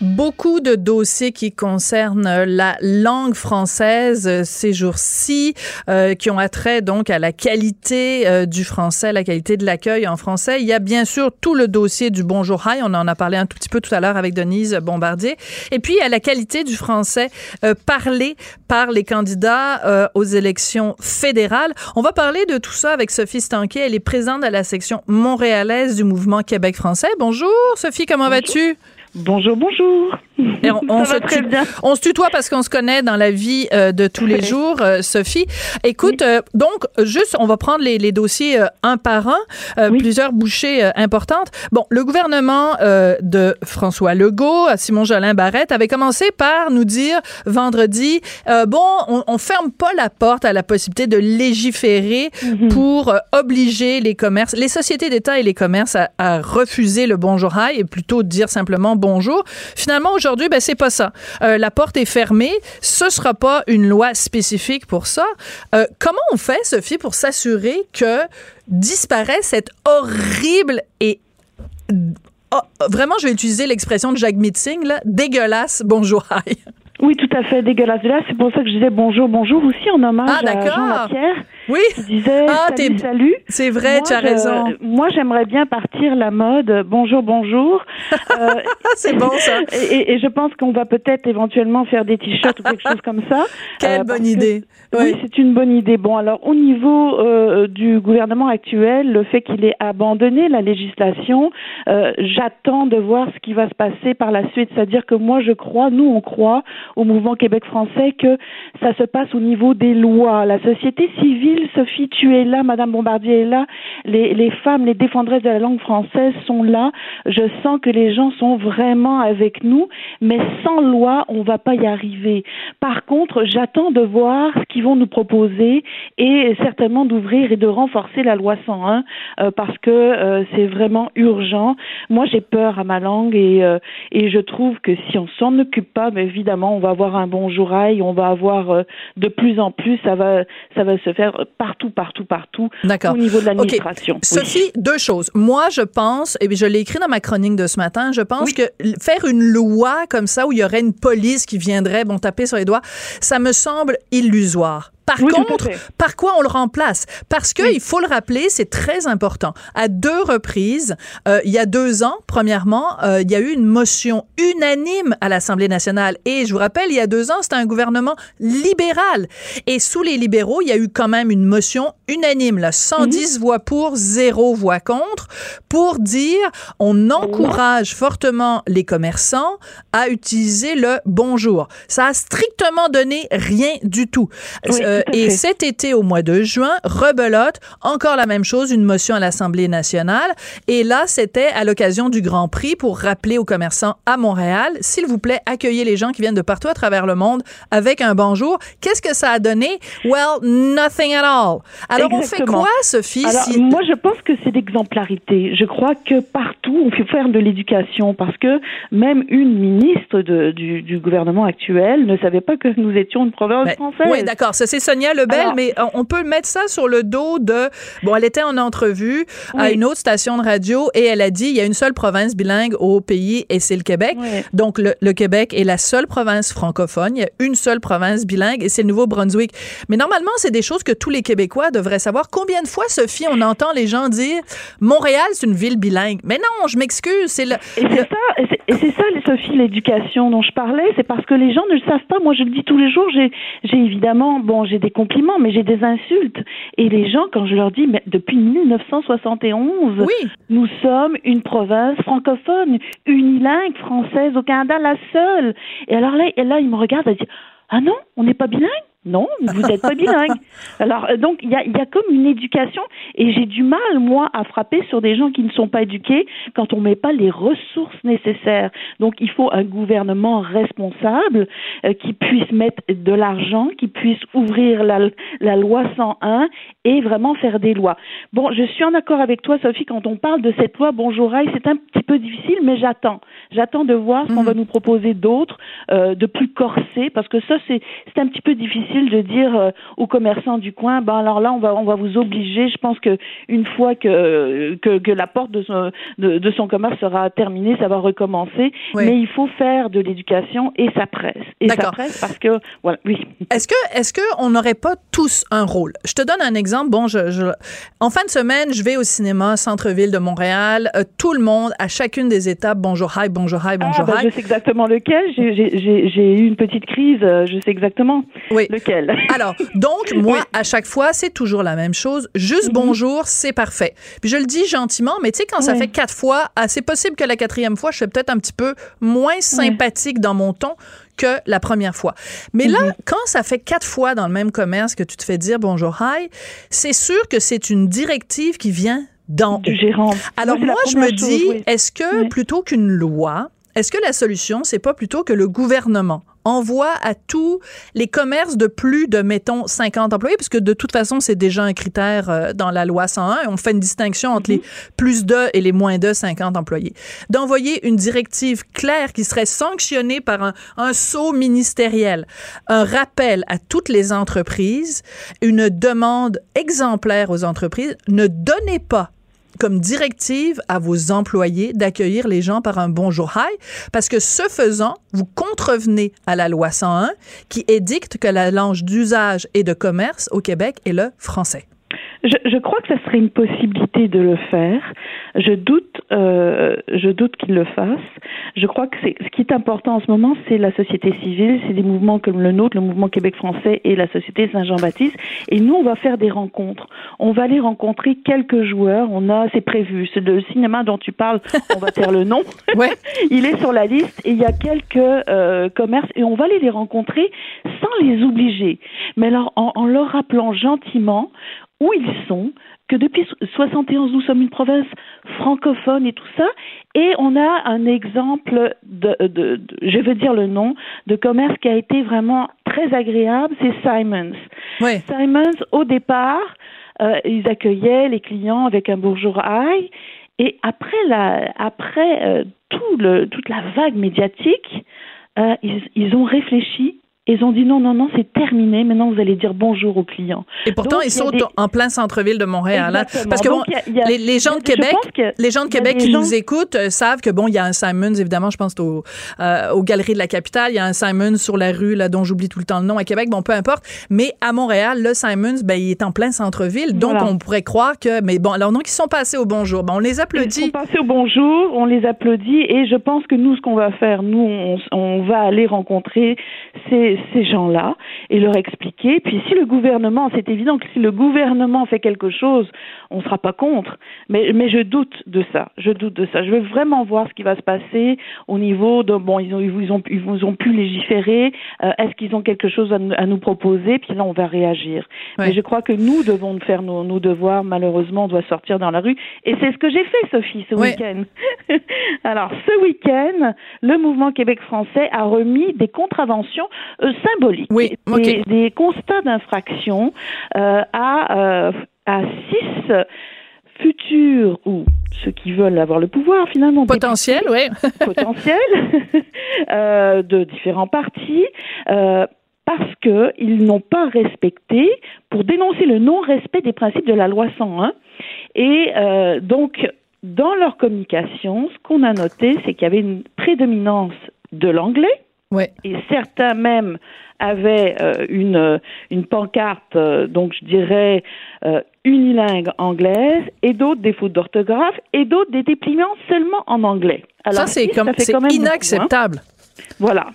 Beaucoup de dossiers qui concernent la langue française ces jours-ci, euh, qui ont attrait donc à la qualité euh, du français, la qualité de l'accueil en français. Il y a bien sûr tout le dossier du Bonjour Hi, on en a parlé un tout petit peu tout à l'heure avec Denise Bombardier. Et puis, il y a la qualité du français euh, parlé par les candidats euh, aux élections fédérales. On va parler de tout ça avec Sophie Stanquet. Elle est présidente de la section montréalaise du mouvement Québec français. Bonjour, Sophie, comment vas-tu? Bonjour, bonjour. Et on, se on se tutoie parce qu'on se connaît dans la vie euh, de tous les jours, euh, Sophie. Écoute, euh, donc, juste, on va prendre les, les dossiers un par un, Oui. plusieurs bouchées importantes. Bon, le gouvernement de François Legault, Simon Jolin Barrette, avait commencé par nous dire vendredi, bon, on, on ferme pas la porte à la possibilité de légiférer pour euh, obliger les commerces, les sociétés d'État et les commerces à, à refuser le bonjour hi et plutôt dire simplement bonjour. Finalement, aujourd'hui, ben, c'est pas ça. Euh, la porte est fermée. Ce sera pas une loi spécifique pour ça. Euh, comment on fait, Sophie, pour s'assurer que disparaît cette horrible et oh, vraiment, je vais utiliser l'expression de Jacques Meeting, là, dégueulasse bonjour hi. Oui, tout à fait dégueulasse. Là, c'est pour ça que je disais bonjour, bonjour aussi en hommage Ah, à. Jean Lapierre Oui, qui disait Ah, salut, salut. c'est vrai, Moi, tu as je- raison. Moi, j'aimerais bien partir la mode euh, bonjour, bonjour. (laughs) Euh, c'est bon ça. et, je pense qu'on va peut-être éventuellement faire des t-shirts ou quelque chose comme ça. (laughs) Quelle Euh, bonne que- idée. Oui, Oui. c'est une bonne idée. Bon, alors au niveau euh, du gouvernement actuel, le fait qu'il ait abandonné la législation, j'attends de voir ce qui va se passer par la suite. C'est-à-dire que moi, je crois, nous, on croit au mouvement Québec français que ça se passe au niveau des lois. La société civile, Sophie, tu es là, Madame Bombardier est là, les, femmes, les défendresses de la langue française sont là. Je sens que les gens sont vraiment avec nous, mais sans loi, on va pas y arriver. Par contre, j'attends de voir ce qu'ils vont nous proposer et certainement d'ouvrir et de renforcer la loi 101 euh, parce que euh, c'est vraiment urgent. Moi, j'ai peur à ma langue et, euh, et je trouve que si on s'en occupe pas, mais évidemment, on va avoir un bon jourail, on va avoir de plus en plus, ça va, ça va se faire partout, partout, partout au niveau de l'administration. Oui. Sophie, deux choses. Moi, je pense, et je l'ai écrit dans ma chronique de ce matin, je pense Oui. que faire une loi comme ça où il y aurait une police qui viendrait, bon, taper sur les doigts, ça me semble illusoire. Par Oui, contre, par quoi on le remplace? Parce que, il faut le rappeler, c'est très important. À deux reprises, euh, il y a deux ans, premièrement, euh, il y a eu une motion unanime à l'Assemblée nationale. Et je vous rappelle, il y a deux ans, c'était un gouvernement libéral. Et sous les libéraux, il y a eu quand même une motion unanime, là, 110 voix pour, zéro voix contre, pour dire on encourage fortement les commerçants à utiliser le bonjour. Ça a strictement donné rien du tout. Oui, Euh, à et cet été, au mois de juin, rebelote, encore la même chose, une motion à l'Assemblée nationale. Et là, c'était à l'occasion du Grand Prix pour rappeler aux commerçants à Montréal, s'il vous plaît, accueillez les gens qui viennent de partout à travers le monde avec un bonjour. Qu'est-ce que ça a donné? Well, nothing at all. Alors, on fait Exactement. quoi, Sophie? Alors, si- moi, je pense que c'est l'exemplarité. Je crois que partout, on fait faire de l'éducation parce que même une ministre de- du, du gouvernement actuel ne savait pas que nous étions une province Ben, française. oui, d'accord. Ça, c'est Sonia Lebel, Alors- mais on- on peut mettre ça sur le dos de. Bon, elle était en entrevue à une autre station de radio et elle a dit il y a une seule province bilingue au pays et c'est le Québec. Donc, le, le Québec est la seule province francophone. Il y a une seule province bilingue et c'est le Nouveau-Brunswick. Mais normalement, c'est des choses que tous les Québécois devraient savoir. Combien de fois, Sophie, on entend les gens dire Montréal, c'est une ville bilingue? Mais non, je m'excuse. C'est le. Ça, et c'est- ça, Sophie, l'éducation dont je parlais, c'est parce que les gens ne le savent pas. Moi, je le dis tous les jours, j'ai, j'ai évidemment, bon, j'ai des compliments, mais j'ai des insultes. Et les gens, quand je leur dis, mais depuis 1971, Oui. nous sommes une province francophone, unilingue française au Canada, la seule. Et alors là, et là ils me regardent et disent, ah non, on n'est pas bilingue? Non, vous n'êtes pas bilingue. (laughs) Alors euh, donc il y a, il y a comme une éducation et j'ai du mal moi à frapper sur des gens qui ne sont pas éduqués quand on met pas les ressources nécessaires. Donc il faut un gouvernement responsable euh, qui puisse mettre de l'argent, qui puisse ouvrir la, la loi 101 et vraiment faire des lois. Bon, je suis en accord avec toi Sophie quand on parle de cette loi Bonjour Rail, c'est un petit peu difficile mais j'attends. J'attends de voir ce qu'on va nous proposer d'autre euh, de plus corsé parce que ça c'est un petit peu difficile de dire euh, aux commerçants du coin ben alors là on va on va vous obliger je pense que une fois que que, que la porte de son de, de son commerce sera terminée ça va recommencer Oui. mais il faut faire de l'éducation et ça presse et ça presse parce que voilà oui Est-ce que, est-ce que on n'aurait pas tous un rôle? Je te donne un exemple. Bon, je, je- en fin de semaine, je vais au cinéma centre-ville de Montréal. Euh, tout le monde, à chacune des étapes, bonjour, hi, bonjour. hi, bonjour, ah, hi. Je sais exactement lequel. J'ai eu une petite crise. euh, Je sais exactement Oui. Lequel. (laughs) Alors, donc, moi, à chaque fois, c'est toujours la même chose. Juste bonjour, c'est parfait. Puis je le dis gentiment, mais tu sais, quand ça Mhm. Fait quatre fois, ah, c'est possible que la quatrième fois, je suis peut-être un petit peu moins sympathique dans mon ton que la première fois. Mais là, Mhm. quand ça fait quatre fois dans le même commerce que tu te fais dire bonjour, hi, c'est sûr que c'est une directive qui vient d'en du haut. gérant. Alors moi, je me chose, dis, est-ce que plutôt qu'une loi, est-ce que la solution, c'est pas plutôt que le gouvernement? Envoie à tous les commerces de plus de, mettons, 50 employés, puisque de toute façon, c'est déjà un critère euh, dans la loi 101, et on fait une distinction entre les plus de et les moins de 50 employés. D'envoyer une directive claire qui serait sanctionnée par un, un sceau ministériel, un rappel à toutes les entreprises, une demande exemplaire aux entreprises, ne donnez pas comme directive à vos employés d'accueillir les gens par un bonjour hi, parce que ce faisant, vous contrevenez à la loi 101 qui édicte que la langue d'usage et de commerce au Québec est le français. Je, je crois que ça serait une possibilité de le faire. Je doute, euh, je doute qu'il le fasse. Je crois que ce qui est important en ce moment, c'est la société civile, c'est des mouvements comme le nôtre, le mouvement Québec français et la société Saint-Jean-Baptiste. Et nous, on va faire des rencontres. On va aller rencontrer quelques joueurs. On a, c'est prévu. C'est le cinéma dont tu parles. On va taire le nom. (laughs) Ouais. (laughs) il est sur la liste et il y a quelques euh, commerces et on va aller les rencontrer sans les obliger, mais alors en, en leur rappelant gentiment où ils sont, que depuis so- 71 nous sommes une province francophone et tout ça, et on a un exemple de, de, de- je veux dire le nom, de commerce qui a été vraiment très agréable, c'est Simons. Simons, au départ, euh, ils accueillaient les clients avec un bonjour aïe. Et après, la, après euh, tout le, toute la vague médiatique, euh, ils, ils ont réfléchi. Ils ont dit non, non, non, c'est terminé. Maintenant, vous allez dire bonjour aux clients. Et pourtant, Donc, ils sont des- en plein centre-ville de Montréal. hein. Parce que bon, Donc, il y a- il y a- les, les gens de Québec, les gens de Québec qui gens- nous écoutent euh, savent que bon, il y a un Simons, évidemment, je pense au, euh, aux Galeries de la Capitale, il y a un Simons sur la rue, là, dont j'oublie tout le temps le nom à Québec, bon, peu importe. Mais à Montréal, le Simons, ben, il est en plein centre-ville. Donc, Voilà. on pourrait croire que, mais bon, alors, donc, ils sont passés au bonjour. Bon, on les Ils sont applaudit. passés au bonjour, on les applaudit et je pense que nous, ce qu'on va faire, nous, on, on va aller rencontrer ces, ces gens-là et leur expliquer. Puis si le gouvernement, c'est évident que si le gouvernement fait quelque chose, on ne sera pas contre. Mais, mais je doute de ça. Je doute de ça. Je veux vraiment voir ce qui va se passer au niveau de bon, ils ont ils vous ont ils vous ont pu légiférer. Euh, Est-ce qu'ils ont quelque chose à, nous- à nous proposer? Puis là, on va réagir. Ouais. Mais je crois que nous devons faire nos, nos devoirs. Malheureusement, on doit sortir dans la rue. Et c'est ce que j'ai fait, Sophie, ce Ouais. week-end. (laughs) Alors, ce week-end, le mouvement Québec français a remis des contraventions euh, symboliques, Oui, des, constats d'infraction euh, à, euh, à six futurs ou ceux qui veulent avoir le pouvoir finalement. Potentiel, oui. (laughs) potentiels (laughs) euh, de différents partis euh, parce que ils n'ont pas respecté pour dénoncer le non-respect des principes de la loi 101 et euh, donc dans leur communication ce qu'on a noté c'est qu'il y avait une prédominance de l'anglais Ouais. et certains même avaient euh, une, euh, une pancarte, euh, donc je dirais euh, unilingue anglaise, et d'autres des fautes d'orthographe, et d'autres des dépliants seulement en anglais. ça, Alors, c'est si, comme, ça fait c'est quand même beaucoup, hein. inacceptable. Voilà,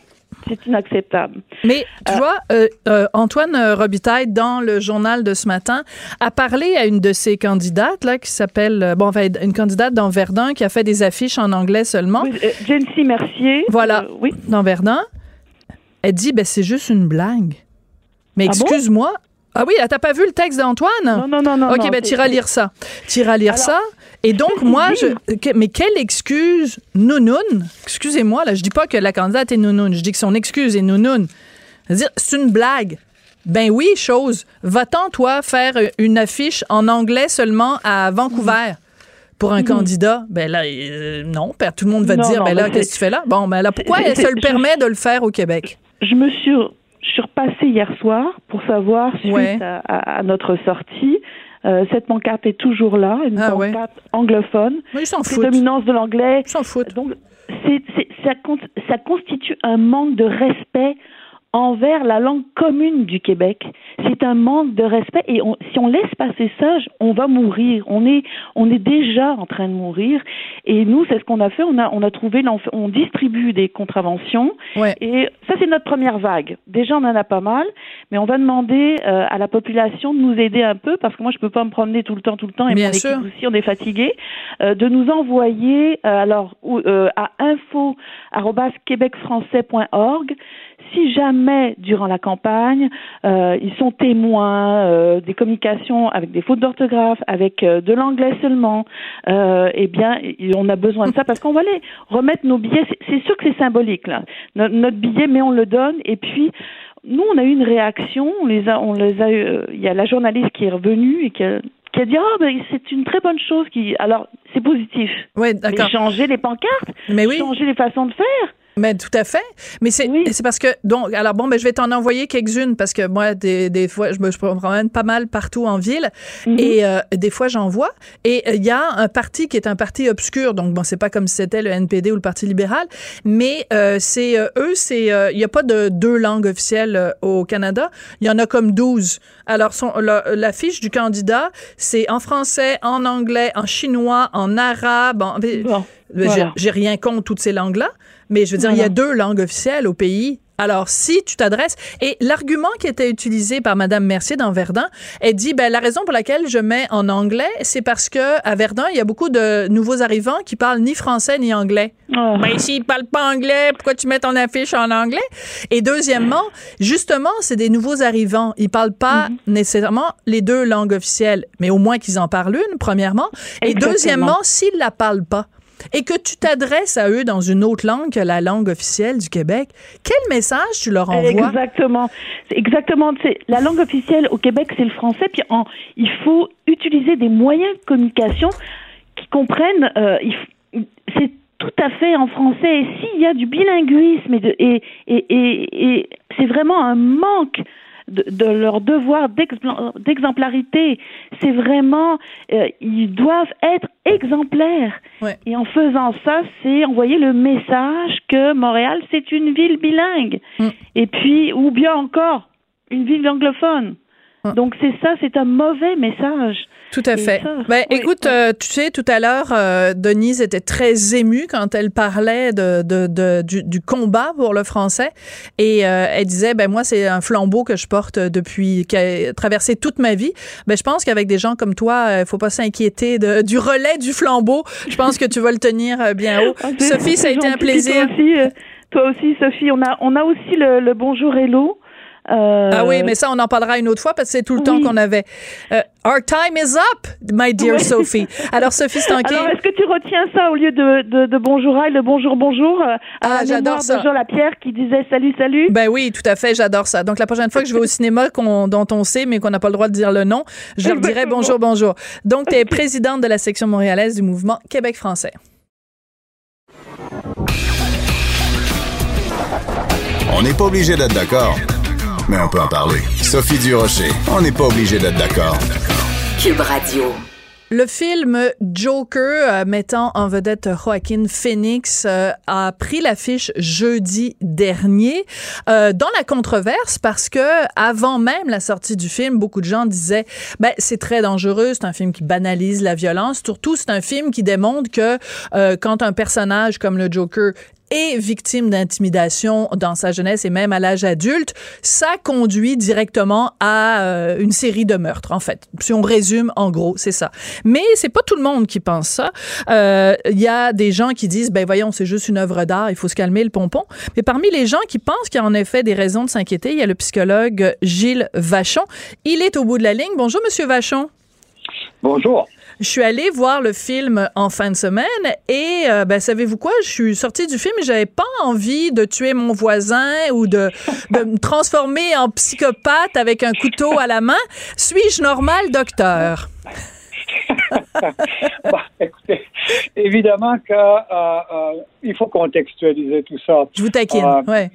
c'est inacceptable. Mais tu vois, euh, euh, Antoine euh, Robitaille, dans le journal de ce matin, a parlé à une de ses candidates, là, qui s'appelle, euh, bon, enfin, une candidate dans Verdun qui a fait des affiches en anglais seulement. Oui, euh, Jency Mercier. Voilà. euh, oui. Dans Verdun. Elle dit, ben, c'est juste une blague. Mais Ah bon? excuse-moi. Ah oui, t'as pas vu le texte d'Antoine? Non, non, non, non. OK, non, ben, t'iras lire ça. T'iras lire Alors, ça. Et donc, (laughs) moi, je. mais quelle excuse, nounoun? Excusez-moi, là, je dis pas que la candidate est nounoun. Je dis que son excuse est nounoun. C'est-à-dire, c'est une blague. Ben oui, chose. Va-t'en, toi, faire une affiche en anglais seulement à Vancouver pour un candidat? Ben là, euh, non. Tout le monde va te dire, non, ben là, qu'est-ce que tu fais là? Bon, ben là, pourquoi (laughs) elle se le permet de le faire au Québec? Je me suis, repassée hier soir pour savoir, suite Ouais. à- à notre sortie, euh, cette pancarte est toujours là, une Ah ouais. pancarte anglophone. Mais ils s'en foutent. Prédominance de l'anglais. Ils s'en foutent. Donc, c'est, c'est- ça, con- ça constitue un manque de respect envers la langue commune du Québec. C'est un manque de respect et on, si on laisse passer ça, on va mourir. On est, on est déjà en train de mourir. Et nous, c'est ce qu'on a fait. On a, on a trouvé, on distribue des contraventions. Ouais. Et ça, c'est notre première vague. Déjà, on en a pas mal, mais on va demander euh, à la population de nous aider un peu parce que moi, je peux pas me promener tout le temps, tout le temps. Et Bien mon sûr. aussi, on est fatigué. Euh, de nous envoyer euh, alors ou- euh, à info@québecfrançais.org si jamais, durant la campagne, euh, ils sont témoins euh, des communications avec des fautes d'orthographe, avec euh, de l'anglais seulement, euh, eh bien, on a besoin de ça parce qu'on va les remettre nos billets. C'est- sûr que c'est symbolique, là. No- notre billet, mais on le donne. Et puis, nous, on a eu une réaction. On les a, on les a. eu, euh, Il y a la journaliste qui est revenue et qui a, qui a dit ah ben c'est une très bonne chose qui alors c'est positif Oui, mais d'accord. changer les pancartes Mais oui. changer les façons de faire Mais tout à fait. Mais c'est Oui. c'est parce que donc alors bon ben je vais t'en envoyer quelques-unes parce que moi des, des fois je me, je promène pas mal partout en ville Mhm. et euh, des fois j'en vois et euh, il y a un parti qui est un parti obscur donc bon c'est pas comme si c'était le NPD ou le Parti libéral mais euh, c'est euh, eux c'est euh, il y a pas de deux langues officielles au Canada, il y en a comme 12. Alors son la, la fiche du candidat, c'est en français, en anglais, en chinois, en arabe, en Bon, j'ai- voilà. J'ai rien contre toutes ces langues-là, mais je veux dire, il y a deux langues officielles au pays. Alors, si tu t'adresses, et l'argument qui était utilisé par Madame Mercier dans Verdun, elle dit, ben, la raison pour laquelle je mets en anglais, c'est parce que à Verdun, il y a beaucoup de nouveaux arrivants qui parlent ni français ni anglais. Ah. Ben, s'ils parlent pas anglais, pourquoi tu mets ton affiche en anglais? Et deuxièmement, justement, c'est des nouveaux arrivants. Ils parlent pas nécessairement les deux langues officielles, mais au moins qu'ils en parlent une, premièrement. Et Exactement. deuxièmement, s'ils la parlent pas, et que tu t'adresses à eux dans une autre langue que la langue officielle du Québec, quel message tu leur envoies? Exactement. Exactement. La langue officielle au Québec, c'est le français. Puis il faut utiliser des moyens de communication qui comprennent. euh, c'est tout à fait en français. Et s'il y a du bilinguisme et c'est vraiment un manque de, de leur devoir d'exempla- d'exemplarité. C'est vraiment, euh, ils doivent être exemplaires. Ouais. Et en faisant ça, c'est envoyer le message que Montréal, c'est une ville bilingue. Mm. Et puis, ou bien encore, une ville anglophone. Mm. Donc c'est ça, c'est un mauvais message. Tout à Et fait. ça, ben, oui, écoute, oui. euh, tu sais, tout à l'heure, euh, Denise était très émue quand elle parlait de, de, de- du, du combat pour le français. Et euh, elle disait, ben moi, c'est un flambeau que je porte depuis, qui a traversé toute ma vie. Ben, je pense qu'avec des gens comme toi, il faut pas s'inquiéter de, du relais du flambeau. Je pense que tu vas le tenir bien haut. Ah, Sophie, ça a été un plaisir. Toi aussi, toi aussi, Sophie, on a, on a aussi le, le bonjour hello. Euh, Ah oui, mais ça, on en parlera une autre fois parce que c'est tout le temps qu'on avait. Euh, our time is up, my dear. Sophie. Alors, Sophie Stanquet. Alors, est-ce que tu retiens ça au lieu de, de, de bonjour aïe, le bonjour bonjour euh, à Ah, la j'adore ça. de Jean Lapierre qui disait salut salut? Ben oui, tout à fait, j'adore ça. Donc la prochaine fois que je vais au cinéma qu'on- dont on sait mais qu'on n'a pas le droit de dire le nom, je leur dirai bonjour, bonjour. Donc tu es présidente de la section montréalaise du mouvement Québec français. On n'est pas obligé d'être d'accord, mais on peut en parler. Sophie Durocher, on n'est pas obligé d'être d'accord. Cube Radio. Le film Joker, euh, mettant en vedette Joaquin Phoenix, euh, a pris l'affiche jeudi dernier euh, dans la controverse parce que avant même la sortie du film, beaucoup de gens disaient ben c'est très dangereux, c'est un film qui banalise la violence. Surtout, c'est un film qui démontre que euh, quand un personnage comme le Joker est victime d'intimidation dans sa jeunesse et même à l'âge adulte, ça conduit directement à euh, une série de meurtres, en fait. Si on résume, en gros, c'est ça. Mais c'est pas tout le monde qui pense ça. Euh, Il y a des gens qui disent, ben voyons, c'est juste une œuvre d'art, il faut se calmer le pompon. Mais parmi les gens qui pensent qu'il y a en effet des raisons de s'inquiéter, il y a le psychologue Gilles Vachon. Il est au bout de la ligne. Bonjour, Monsieur Vachon. Bonjour. Je suis allée voir le film en fin de semaine et euh, ben savez-vous quoi? Je suis sortie du film et j'avais pas envie de tuer mon voisin ou de, de me transformer en psychopathe avec un couteau à la main. Suis-je normal, docteur? (laughs) Écoutez, évidemment que euh, euh, faut contextualiser tout ça. Je vous taquine. Euh, ouais.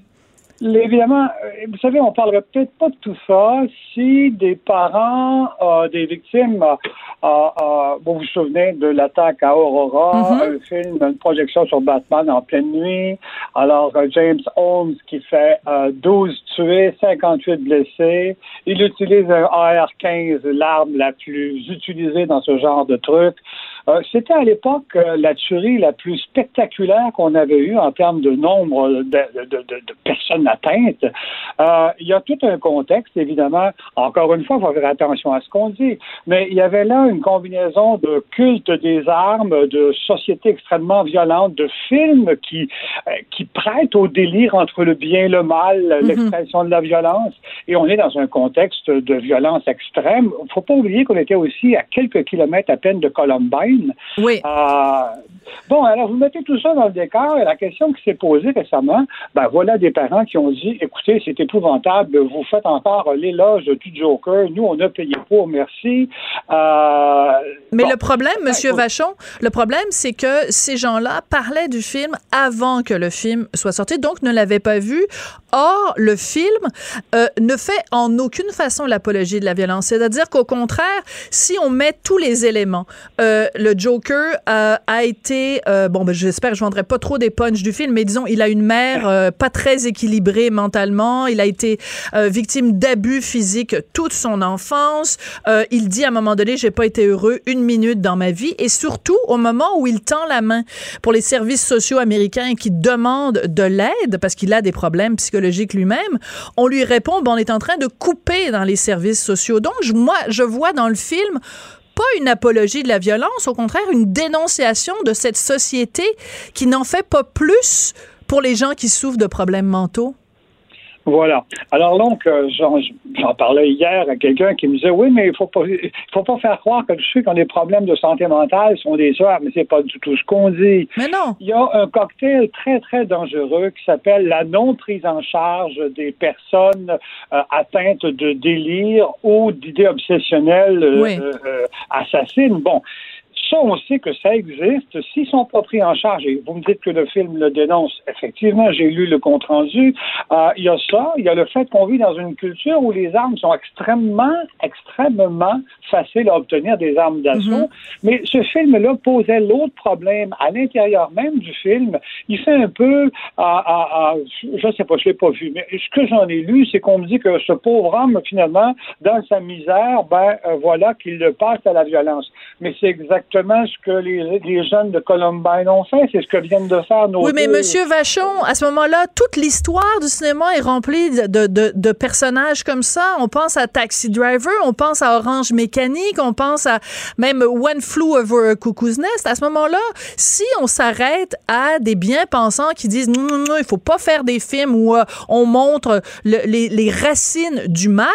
Évidemment, euh, vous savez, on parlerait peut-être pas de tout ça si des parents euh, des victimes, euh, euh, vous vous souvenez de l'attaque à Aurora, Mhm. un film, une projection sur Batman en pleine nuit, Alors, euh, James Holmes qui fait euh, 12 tués, 58 blessés. Il utilise un AR-15, l'arme la plus utilisée dans ce genre de truc. Euh, C'était à l'époque euh, la tuerie la plus spectaculaire qu'on avait eue en termes de nombre de, de- de- de- de personnes atteintes. Euh, il y a tout un contexte, évidemment. Encore une fois, il faut faire attention à ce qu'on dit. Mais il y avait là une combinaison de culte des armes, de sociétés extrêmement violentes, de films qui, qui prêtent au délire entre le bien et le mal, l'expression de la violence. Et on est dans un contexte de violence extrême. Il ne faut pas oublier qu'on était aussi à quelques kilomètres à peine de Columbine. Oui. Euh, bon, alors vous mettez tout ça dans le décor et la question qui s'est posée récemment, ben voilà des parents qui ont dit, écoutez, c'est épouvantable, vous faites encore l'éloge du Joker, nous on a payé pour, merci. Euh, Mais bon. le problème, Monsieur écoute. Vachon, le problème, c'est que ces gens-là parlaient du film avant que le film soit sorti, donc ne l'avaient pas vu. Or, le film euh, ne fait en aucune façon l'apologie de la violence. C'est-à-dire qu'au contraire, si on met tous les éléments, euh, le Joker euh, a été, euh, bon, ben, j'espère que je vendrai pas trop des punchs du film, mais disons, il a une mère euh, pas très équilibrée mentalement. Il a été euh, victime d'abus physiques toute son enfance. Euh, il dit à un moment donné, j'ai pas été heureux une minute dans ma vie. Et surtout, au moment où il tend la main pour les services sociaux américains qui demande de l'aide parce qu'il a des problèmes psychologiques lui-même, on lui répond, ben, on est en train de couper dans les services sociaux. Donc, je- moi, je vois dans le film pas une apologie de la violence, au contraire, une dénonciation de cette société qui n'en fait pas plus pour les gens qui souffrent de problèmes mentaux? Voilà. Alors donc, j'en j'en parlais hier à quelqu'un qui me disait oui, mais il faut pas, il faut pas faire croire que ceux qui ont des problèmes de santé mentale sont des soeurs, mais c'est pas du tout ce qu'on dit. Mais non. Il y a un cocktail très très dangereux qui s'appelle la non prise en charge des personnes euh, atteintes de délire ou d'idées obsessionnelles euh, Oui. euh, euh, assassines. Bon. Ça, on sait que ça existe. S'ils sont pas pris en charge, et vous me dites que le film le dénonce, effectivement, j'ai lu le compte-rendu, euh, il y a ça, il y a le fait qu'on vit dans une culture où les armes sont extrêmement, extrêmement faciles à obtenir des armes d'assaut. Mais ce film-là posait l'autre problème à l'intérieur même du film. Il fait un peu, à, à, à- je sais pas, je l'ai pas vu, mais ce que j'en ai lu, c'est qu'on me dit que ce pauvre homme, finalement, dans sa misère, ben euh, voilà qu'il le passe à la violence. Mais c'est exactement ce que les, les jeunes de Columbine ont fait, c'est ce que viennent de faire nos Oui, mais deux. Monsieur Vachon, à ce moment-là, toute l'histoire du cinéma est remplie de, de, de personnages comme ça. On pense à Taxi Driver, on pense à Orange Mécanique, on pense à même One Flew Over a Cuckoo's Nest. À ce moment-là, si on s'arrête à des bien-pensants qui disent non, non, non, il faut pas faire des films où euh, on montre le- les, les racines du mal,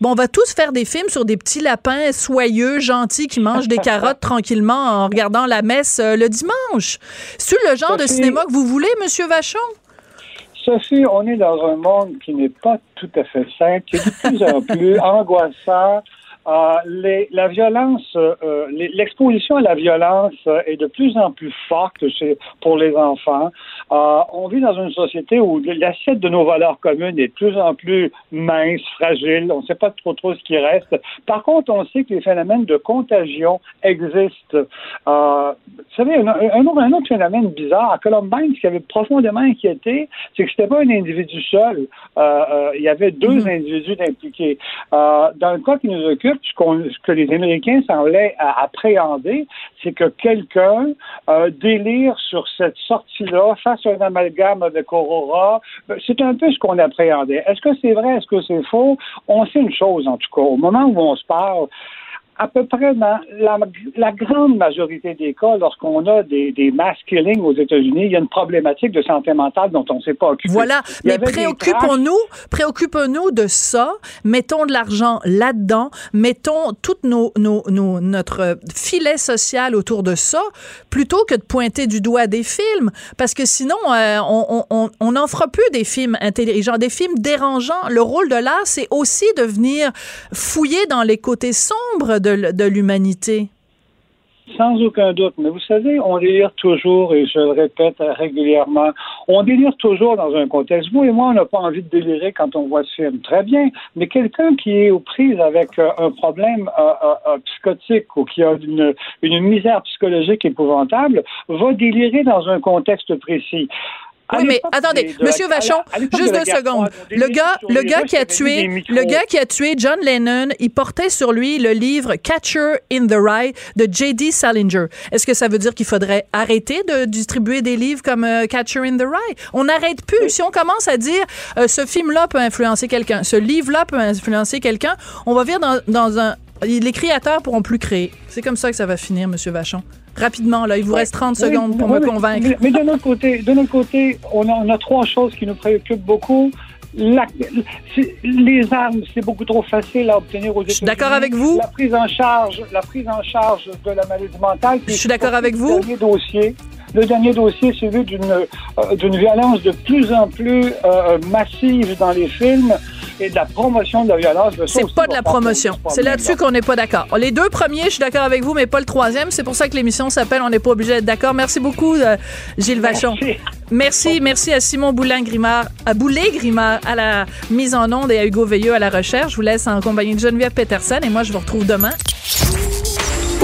bon, on va tous faire des films sur des petits lapins soyeux, gentils, qui mangent des carottes (laughs) tranquillement en regardant la messe euh, le dimanche. C'est le genre de cinéma que vous voulez, Monsieur Vachon? Sophie, on est dans un monde qui n'est pas tout à fait sain, qui est de plus en (laughs) plus angoissant. Euh, les- la violence, euh, euh, l'exposition à la violence est de plus en plus forte chez, pour les enfants. Euh, on vit dans une société où l'assiette de nos valeurs communes est de plus en plus mince, fragile. On ne sait pas trop trop ce qui reste. Par contre, on sait que les phénomènes de contagion existent. Vous savez, un, un autre, un autre phénomène bizarre à Columbine, ce qui avait profondément inquiété, c'est que c'était pas un individu seul. Il y avait deux individus impliqués. Dans le cas qui nous occupe, ce, ce que les Américains semblaient appréhender, c'est que quelqu'un euh, délire sur cette sortie-là, fasse un amalgame avec Aurora. C'est un peu ce qu'on appréhendait. Est-ce que c'est vrai? Est-ce que c'est faux? On sait une chose, en tout cas. Au moment où on se parle, à peu près dans la, la grande majorité des cas, lorsqu'on a des, des mass killings aux États-Unis, il y a une problématique de santé mentale dont on ne s'est pas occupé. Voilà. Mais préoccupons-nous, préoccupons-nous de ça. Mettons de l'argent là-dedans. Mettons tout nos, nos, nos- notre filet social autour de ça, plutôt que de pointer du doigt des films. Parce que sinon, euh, on, n'en fera plus des films intelligents, des films dérangeants. Le rôle de l'art, c'est aussi de venir fouiller dans les côtés sombres de, de l'humanité? Sans aucun doute. Mais vous savez, on délire toujours, et je le répète régulièrement, on délire toujours dans un contexte. Vous et moi, on n'a pas envie de délirer quand on voit ce film. Très bien. Mais quelqu'un qui est aux prises avec euh, un problème euh, euh, psychotique ou qui a une misère psychologique épouvantable va délirer dans un contexte précis. À Oui, mais attendez, Monsieur Vachon, juste deux secondes. Le gars, le gars qui a tué, le gars qui a tué John Lennon, il portait sur lui le livre Catcher in the Rye de J.D. Salinger. Est-ce que ça veut dire qu'il faudrait arrêter de distribuer des livres comme euh, Catcher in the Rye? On n'arrête plus. Si on commence à dire euh, ce film-là peut influencer quelqu'un, ce livre-là peut influencer quelqu'un, on va vivre dans, dans un les créateurs pourront plus créer. C'est comme ça que ça va finir, Monsieur Vachon. Rapidement, là, il vous reste 30 Oui, secondes pour oui, me convaincre. Mais, mais de notre côté, de notre côté, on a, on a trois choses qui nous préoccupent beaucoup. La- les armes, c'est beaucoup trop facile à obtenir aux Je suis États-Unis. d'accord avec vous. La prise en charge, la prise en charge de la maladie mentale. Je suis d'accord avec vous. Le dernier dossier, le dernier dossier, c'est vu d'une euh, d'une violence de plus en plus euh, massive dans les films et de la promotion de la violence. C'est pas de la promotion. C'est là-dessus qu'on n'est pas d'accord. Les deux premiers, je suis d'accord avec vous, mais pas le troisième. C'est pour ça que l'émission s'appelle On n'est pas obligé d'être d'accord. Merci beaucoup, euh, Gilles Vachon. Merci. Merci, merci à Simon Boulin-Grimard, à Boulet-Grimard à la mise en onde et à Hugo Veilleux à la recherche. Je vous laisse en compagnie de Geneviève Peterson et moi, je vous retrouve demain.